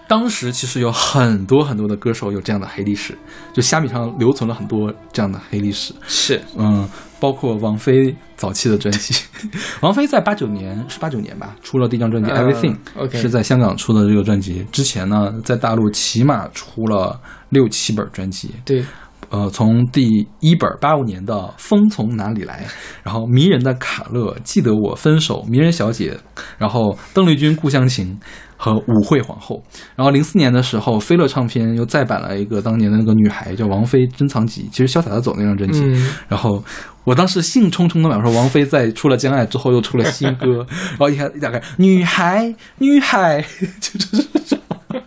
当时其实有很多很多的歌手有这样的黑历史，就虾米上留存了很多这样的黑历史。是嗯，包括王菲早期的专辑。(laughs) 王菲在八九年是八九年吧，出了第一张专辑《嗯 Everything》OK 是在香港出的这个专辑。之前呢，在大陆起码出了六七本专辑。对，呃，从第一本八五年的《风从哪里来》，然后迷人的卡勒，记得我分手，迷人小姐，然后邓丽君故乡情和舞会皇后。然后零四年的时候，飞乐唱片又再版了一个当年的那个女孩叫王菲珍藏集，其实潇洒的走那张专辑。嗯然后我当时兴冲冲的买，说王菲在出了《将爱》之后又出了新歌，(laughs) 然后一看一打开，女孩，女孩，就是这种。(laughs)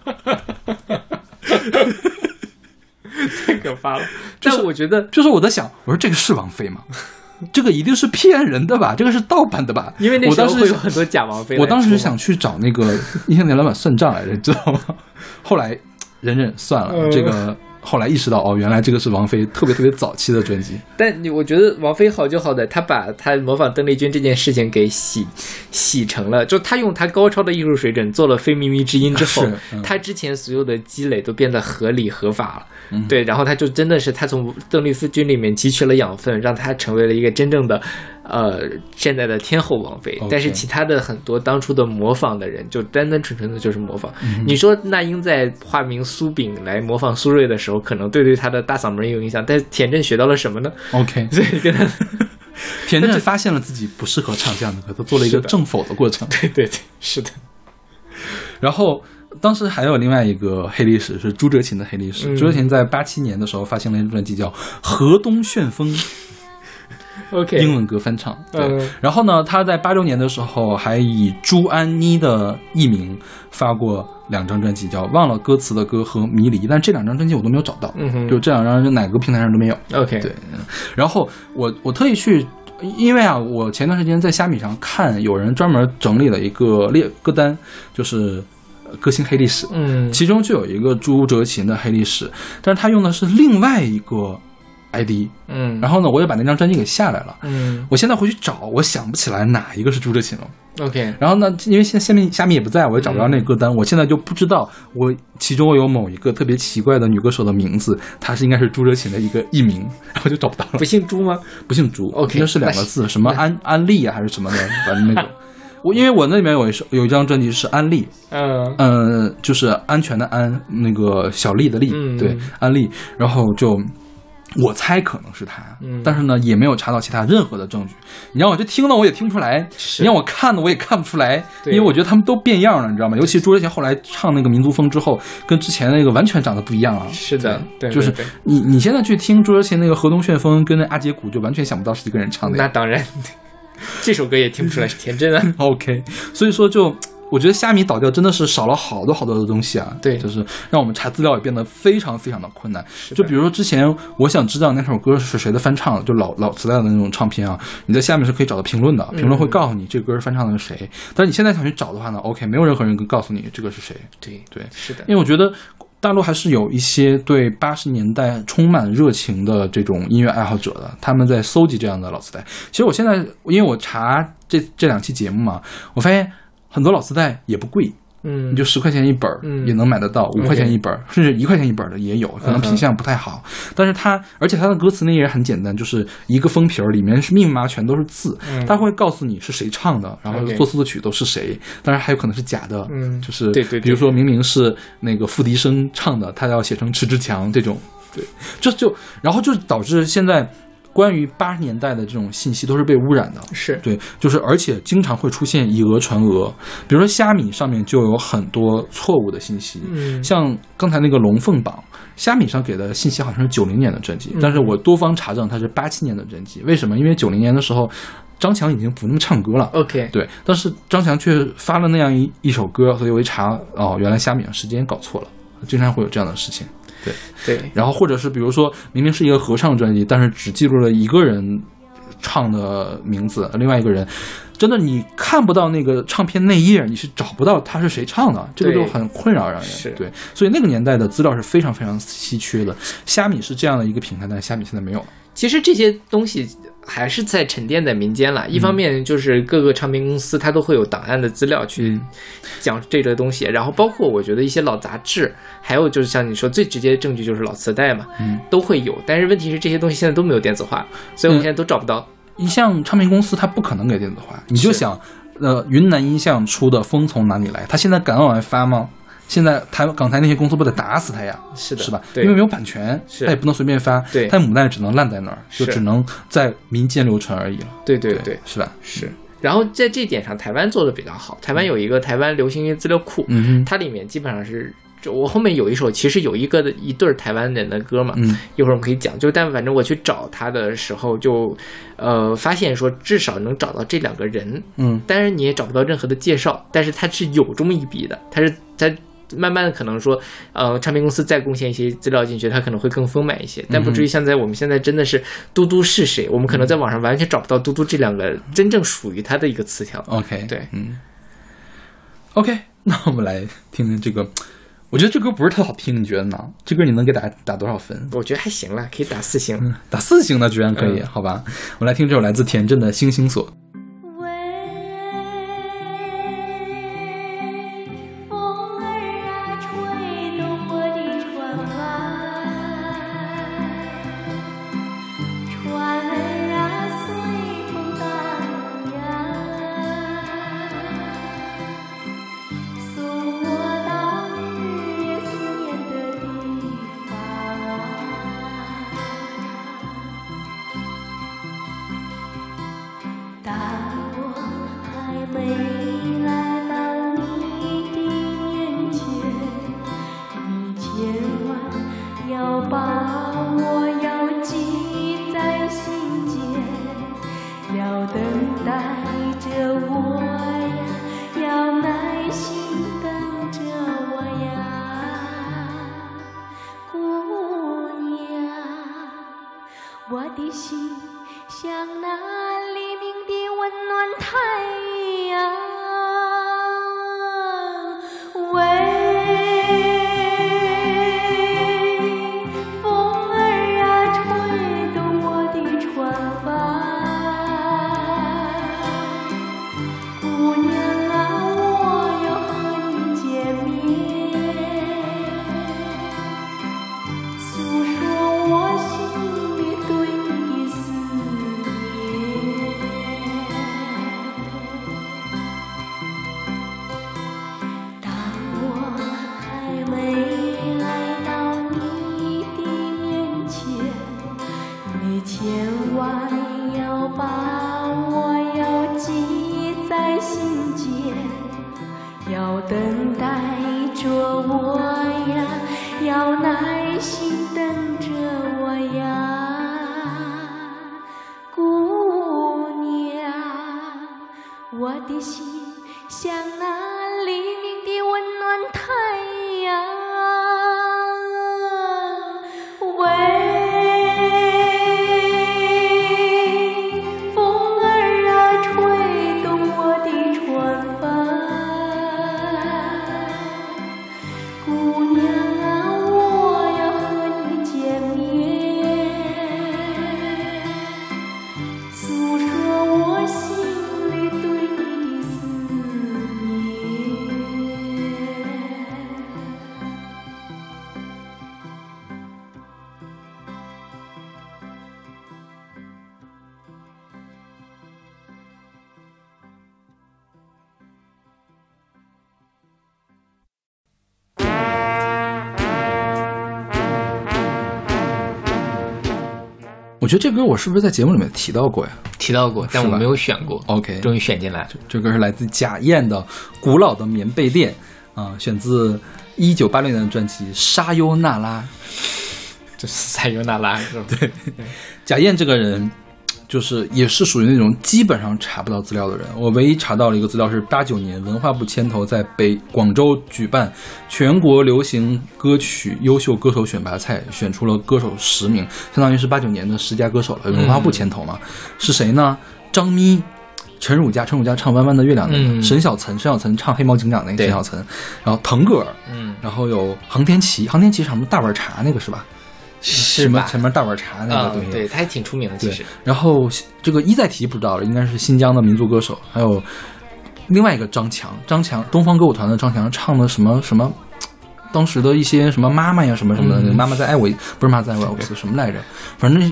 太可怕了。就是我觉得，就是我在想，我说这个是王菲吗？这个一定是骗人的吧？(laughs) 这个是盗版的吧？因为那时候我当时会有很多假王菲来出嘛。我当时想去找那个印象店老板算账来着，你知道吗？(laughs) 后来忍忍算了，嗯这个后来意识到哦，原来这个是王菲特别特别早期的专辑。但你我觉得王菲好就好在，她把她模仿邓丽君这件事情给洗洗成了，就她用她高超的艺术水准做了《非靡靡之音》之后她之前所有的积累都变得合理合法了。嗯对，然后她就真的是她从邓丽君里面汲取了养分，让她成为了一个真正的呃现在的天后王菲。但是其他的很多当初的模仿的人，就单单纯纯的就是模仿。嗯你说那英在化名苏炳来模仿苏芮的时候，可能对对她的大嗓门有影响，但是田震学到了什么呢？OK，(laughs) 所以跟他，(laughs) 田震发现了自己不适合唱这样的歌，他做了一个正否的过程。(laughs) 对对对，是的，然后当时还有另外一个黑历史是朱哲琴的黑历史。嗯朱哲琴在八七年的时候发行了一张专辑叫《河东旋风》，OK，英文歌翻唱。对，嗯然后呢，他在八六年的时候还以朱安妮的艺名发过两张专辑，叫《忘了歌词的歌》和《迷离》，但这两张专辑我都没有找到，就这两张哪个平台上都没有。OK，对，嗯然后我我特意去，因为啊，我前段时间在虾米上看有人专门整理了一个列歌单，就是呃歌星黑历史，嗯。其中就有一个朱哲琴的黑历史，但是他用的是另外一个 ID，嗯，然后呢，我也把那张专辑给下来了。嗯我现在回去找，我想不起来哪一个是朱哲琴了。OK，然后呢，因为现在虾米虾米也不在，我也找不着那个歌单，我现在就不知道我其中有某一个特别奇怪的女歌手的名字，她是应该是朱哲琴的一个艺名，然后就找不到了不。姓朱吗？不姓朱 OK，那是两个字，什么 (laughs) 安安利啊还是什么的，反正那种。(laughs) 我因为我那里面有一首有一张专辑是安利，嗯嗯，就是安全的安，那个小丽的丽，嗯对，安利，然后就我猜可能是他，嗯但是呢也没有查到其他任何的证据。你让我去听呢，我也听不出来；你让我看呢，我也看不出来，因为我觉得他们都变样了，你知道吗？尤其朱哲贤后来唱那个民族风之后，跟之前那个完全长得不一样啊。是的对对就是你你现在去听朱哲贤那个《河东旋风》跟那阿杰古，就完全想不到是一个人唱的。那当然，(laughs) 这首歌也听不出来是田震啊。(laughs) OK，所以说就我觉得虾米倒掉真的是少了好多好多的东西啊。对就是让我们查资料也变得非常非常的困难。的就比如说之前我想知道那首歌是谁的翻唱，就老老磁带的那种唱片啊，你在下面是可以找到评论的，评论会告诉你这个歌是翻唱的是谁。但是你现在想去找的话呢，OK，没有任何人告诉你这个是谁。对对，是的，因为我觉得大陆还是有一些对八十年代充满热情的这种音乐爱好者的，他们在搜集这样的老磁带。其实我现在因为我查这这两期节目嘛，我发现很多老磁带也不贵。嗯，你就十块钱一本儿嗯。也能买得到，五块钱一本儿，甚至一块钱一本儿的也有，可能品相不太好。但是它，而且它的歌词呢也很简单，就是一个封皮儿，里面是密密麻麻全都是字，嗯。它会告诉你是谁唱的，然后作词作曲都是谁，当然还有可能是假的，嗯。就是对对对。比如说明明是那个付笛声唱的，他要写成迟志强这种，对，这就然后就导致现在关于八十年代的这种信息都是被污染的，是。对，就是而且经常会出现以讹传讹，比如说虾米上面就有很多错误的信息，嗯。像刚才那个龙凤榜，虾米上给的信息好像是九零年的专辑，嗯。但是我多方查证它是八七年的专辑，为什么？因为九零年的时候，张强已经不那么唱歌了。OK，对，但是张强却发了那样一一首歌，所以我一查，哦，原来虾米上时间搞错了，经常会有这样的事情。对，对，然后或者是比如说明明是一个合唱专辑，但是只记录了一个人唱的名字，另外一个人真的你看不到那个唱片内页，你是找不到他是谁唱的，这个就很困扰让人。是对，所以那个年代的资料是非常非常稀缺的。虾米是这样的一个平台，但是虾米现在没有了。其实这些东西还是在沉淀在民间了。一方面就是各个唱片公司它都会有档案的资料去嗯讲这个东西，然后包括我觉得一些老杂志，还有就是像你说最直接的证据就是老磁带嘛，嗯，都会有。但是问题是这些东西现在都没有电子化，所以我们嗯现在都找不到。一像唱片公司它不可能给电子化，你就想，呃，云南音像出的《风从哪里来》，它现在敢往外发吗？现在台港台那些公司不得打死他呀？是的是吧？对因为没有版权，他也不能随便发，对他母带只能烂在那儿，就只能在民间流传而已了。对对对，是吧？是。然后在这点上，台湾做的比较好。台湾有一个台湾流行音乐资料库，嗯哼，它里面基本上是，就我后面有一首，其实有一个的一对台湾人的歌嘛，嗯一会儿我们可以讲。就但反正我去找他的时候就，呃，发现说至少能找到这两个人，嗯当然你也找不到任何的介绍，但是他是有这么一笔的，他是他。慢慢的，可能说，呃，唱片公司再贡献一些资料进去，它可能会更丰满一些，但不至于像在我们现在真的是嘟嘟是谁，我们可能在网上完全找不到嘟嘟这两个真正属于他的一个词条。，OK，对嗯，OK，(laughs) 那我们来听听这个，我觉得这歌不是特好听，你觉得呢？这歌你能给打打多少分？我觉得还行了，可以打四星。打四星呢居然可以，嗯好吧？我们来听这首来自田震的《星星锁》。觉得这歌我是不是在节目里面提到过呀提到过，但我没有选过。？OK，终于选进来。这歌是来自贾燕的《古老的棉被店》啊，选自一九八六年的专辑《沙优娜拉》。(laughs) 这是塞尤娜拉是吧？对，贾燕这个人，就是也是属于那种基本上查不到资料的人。我唯一查到了一个资料是八九年文化部牵头在北广州举办全国流行歌曲优秀歌手选拔赛，选出了歌手十名，相当于是八九年的十佳歌手了。文化部牵头嘛，是谁呢？张咪。陈汝佳，陈汝佳唱《弯弯的月亮》那个，嗯沈小岑，沈小岑唱《黑猫警长》那个沈小岑，然后腾格尔，嗯，然后有航天旗，航天旗是什么大碗茶那个是吧？什么？前面大碗茶那个东西，嗯，对，他还挺出名的，其对实。，然后这个一再提不知道了，应该是新疆的民族歌手，还有另外一个张强，张强东方歌舞团的张强唱的什么什么，当时的一些什么妈妈呀什么什么的，嗯妈妈在爱我，不是妈妈在爱我什么来着，反正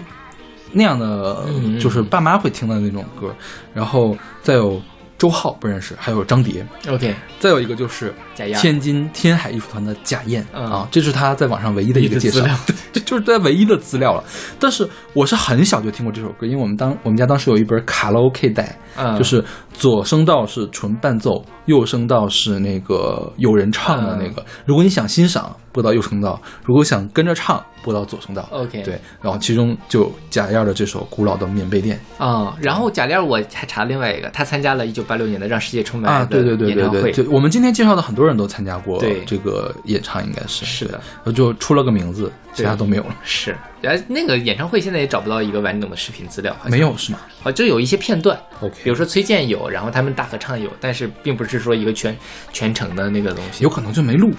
那样的嗯就是爸妈会听的那种歌，然后再有周浩不认识，还有张蝶，OK，再有一个就是贾燕天津天海艺术团的贾燕、嗯啊，这是他在网上唯一的一个介绍唯一的资料，(laughs) 这就是他唯一的资料了。但是我是很小就听过这首歌，因为我们当我们家当时有一本卡拉 OK 带，嗯就是左声道是纯伴奏，右声道是那个有人唱的那个。如果你想欣赏，播到右声道；如果想跟着唱，播到左声道。OK 对，然后其中就贾燕的这首《古老的棉被店》啊、然后贾燕，我还查另外一个，他参加了一九八六年的《让世界充满爱》啊，对对对对对，就我们今天介绍的很多人都参加过这个演唱，应该是是的，就出了个名字，其他都没有了，是，然后那个演唱会现在也找不到一个完整的视频资料，没有是吗？哦，就有一些片段，？OK，比如说崔健有，然后他们大合唱有，但是并不是说一个全全程的那个东西，有可能就没录，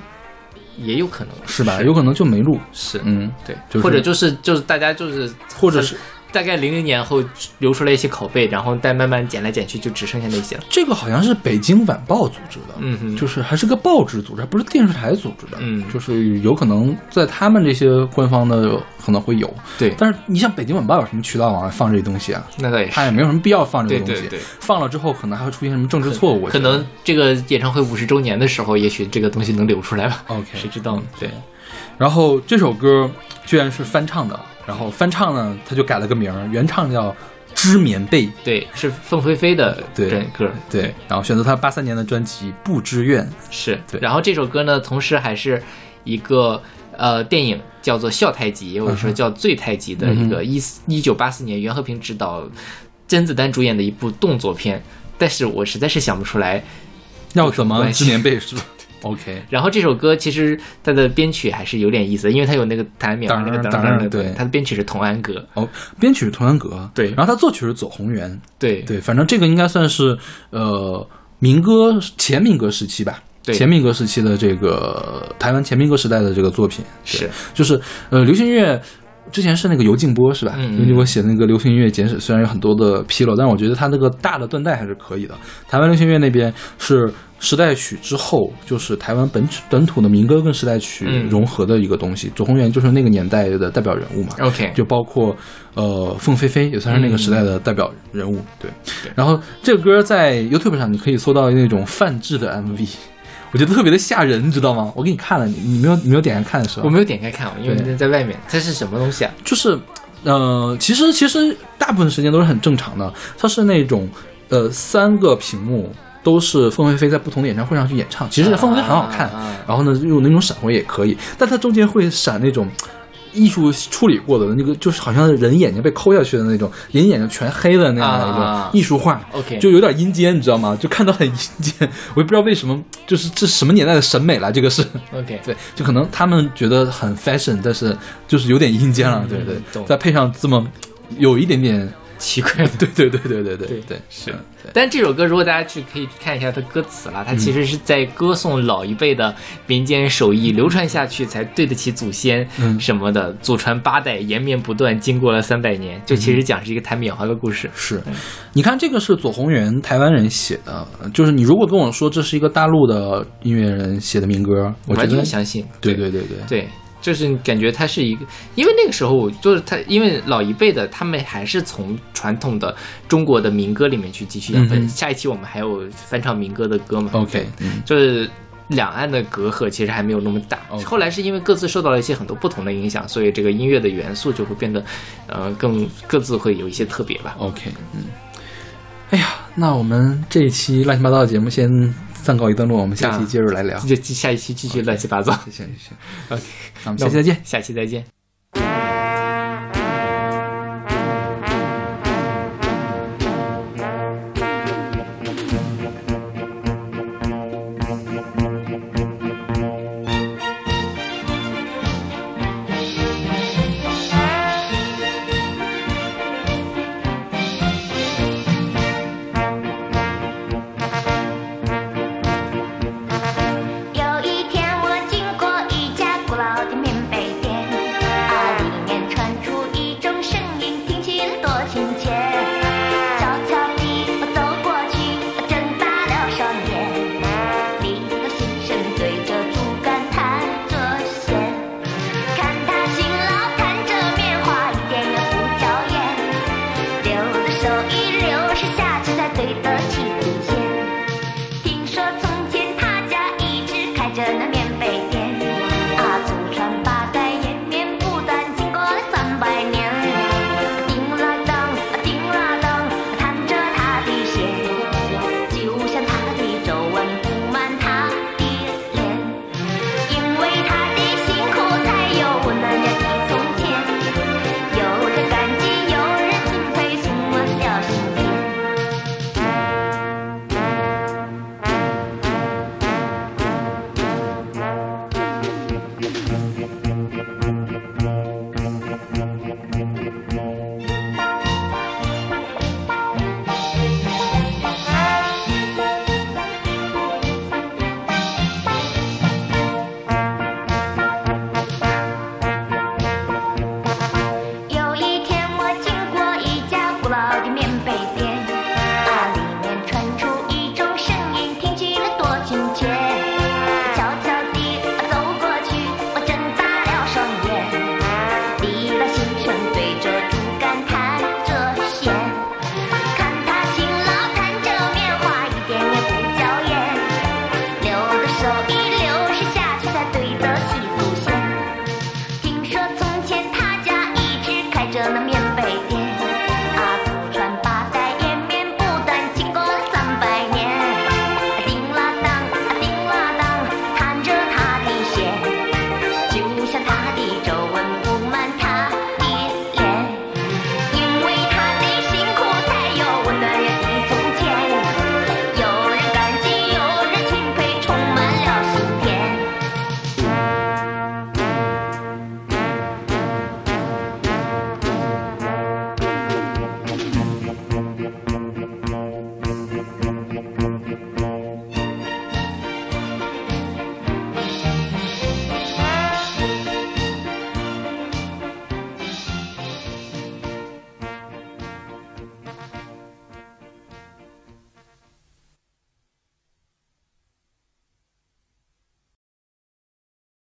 也有可能是吧？有可能就没录，是，嗯，对，就是或者就是就是大家就是或者是大概零零年后流出来一些拷贝，然后再慢慢剪来剪去，就只剩下那些了。这个好像是北京晚报组织的，嗯哼就是还是个报纸组织，还不是电视台组织的，嗯就是有可能在他们这些官方的可能会有，对，但是你像北京晚报有什么渠道往外放这些东西啊？那倒也是。他也没有什么必要放这个东西，对对对放了之后可能还会出现什么政治错误，可能这个演唱会五十周年的时候，也许这个东西能流出来吧。OK 谁知道呢？对，然后这首歌居然是翻唱的，然后翻唱呢，他就改了个名儿，原唱叫《织棉被》，对，是凤飞飞的对这歌，对，然后选择他八三年的专辑《不知愿》，是。对。然后这首歌呢，同时还是一个呃电影叫做《笑太极》，或者说叫《醉太极》的一个一一九八四年袁和平执导、甄子丹主演的一部动作片，但是我实在是想不出来。要怎么织棉被是吧？OK，然后这首歌其实它的编曲还是有点意思，因为它有那个弹秒当那个当然对。它的编曲是童安格，哦，编曲是童安格，对。然后它作曲是左宏元，对。对，反正这个应该算是呃民歌前民歌时期吧。对。前民歌时期的这个台湾前民歌时代的这个作品。是。就是呃流行音乐之前是那个尤静波是吧？尤静波写那个流行音乐简史虽然有很多的纰漏，但是我觉得他那个大的断代还是可以的。台湾流行音乐那边是时代曲之后，就是台湾本本土的民歌跟时代曲嗯融合的一个东西。左宏元就是那个年代的代表人物嘛。OK，就包括呃凤飞飞也算是那个时代的代表人物，对。然后这个歌在 YouTube 上你可以搜到那种泛制的 MV，我觉得特别的吓人，你知道吗？我给你看了，你你没有你没有点开看是吧？我没有点开看，因为对在外面，它是什么东西啊？就是呃，其实其实大部分时间都是很正常的，它是那种呃三个屏幕都是凤飞飞在不同的演唱会上去演唱。其实凤飞飞很好看，然后呢用那种闪回也可以，但它中间会闪那种。艺术处理过的那个，就是好像人眼睛被抠下去的那种，人眼睛全黑的那样的一啊种艺术画 OK 就有点阴间，你知道吗？(laughs) 就看到很阴间，我也不知道为什么，就是这什么年代的审美了，这个是。OK，(laughs) 对，就可能他们觉得很 fashion，但是就是有点阴间了，对对嗯。再配上这么有一点点，奇怪 (laughs) 对对对对对对对对。是但这首歌如果大家去可以去看一下它歌词啊它其实是在歌颂老一辈的民间手艺流传下去才对得起祖先什么的祖传八代延绵不断经过了三百年就其实讲是一个弹棉花的故事。是。你看这个是左宏元台湾人写的就是你如果跟我说这是一个大陆的音乐人写的民歌我完全相信。对对对对。对。就是感觉他是一个，因为那个时候就是他，因为老一辈的他们还是从传统的中国的民歌里面去汲取养分。嗯下一期我们还有翻唱民歌的歌嘛 OK，嗯就是。两岸的隔阂其实还没有那么大后来是因为各自受到了一些很多不同的影响，所以这个音乐的元素就会变得，呃，更各自会有一些特别吧。OK，嗯，哎呀，那我们这一期乱七八糟的节目先暂告一段落，我们下期啊接着来聊。就下一期继续乱七八糟。谢谢谢谢 (laughs) OK，那我们下期再见。下期再见。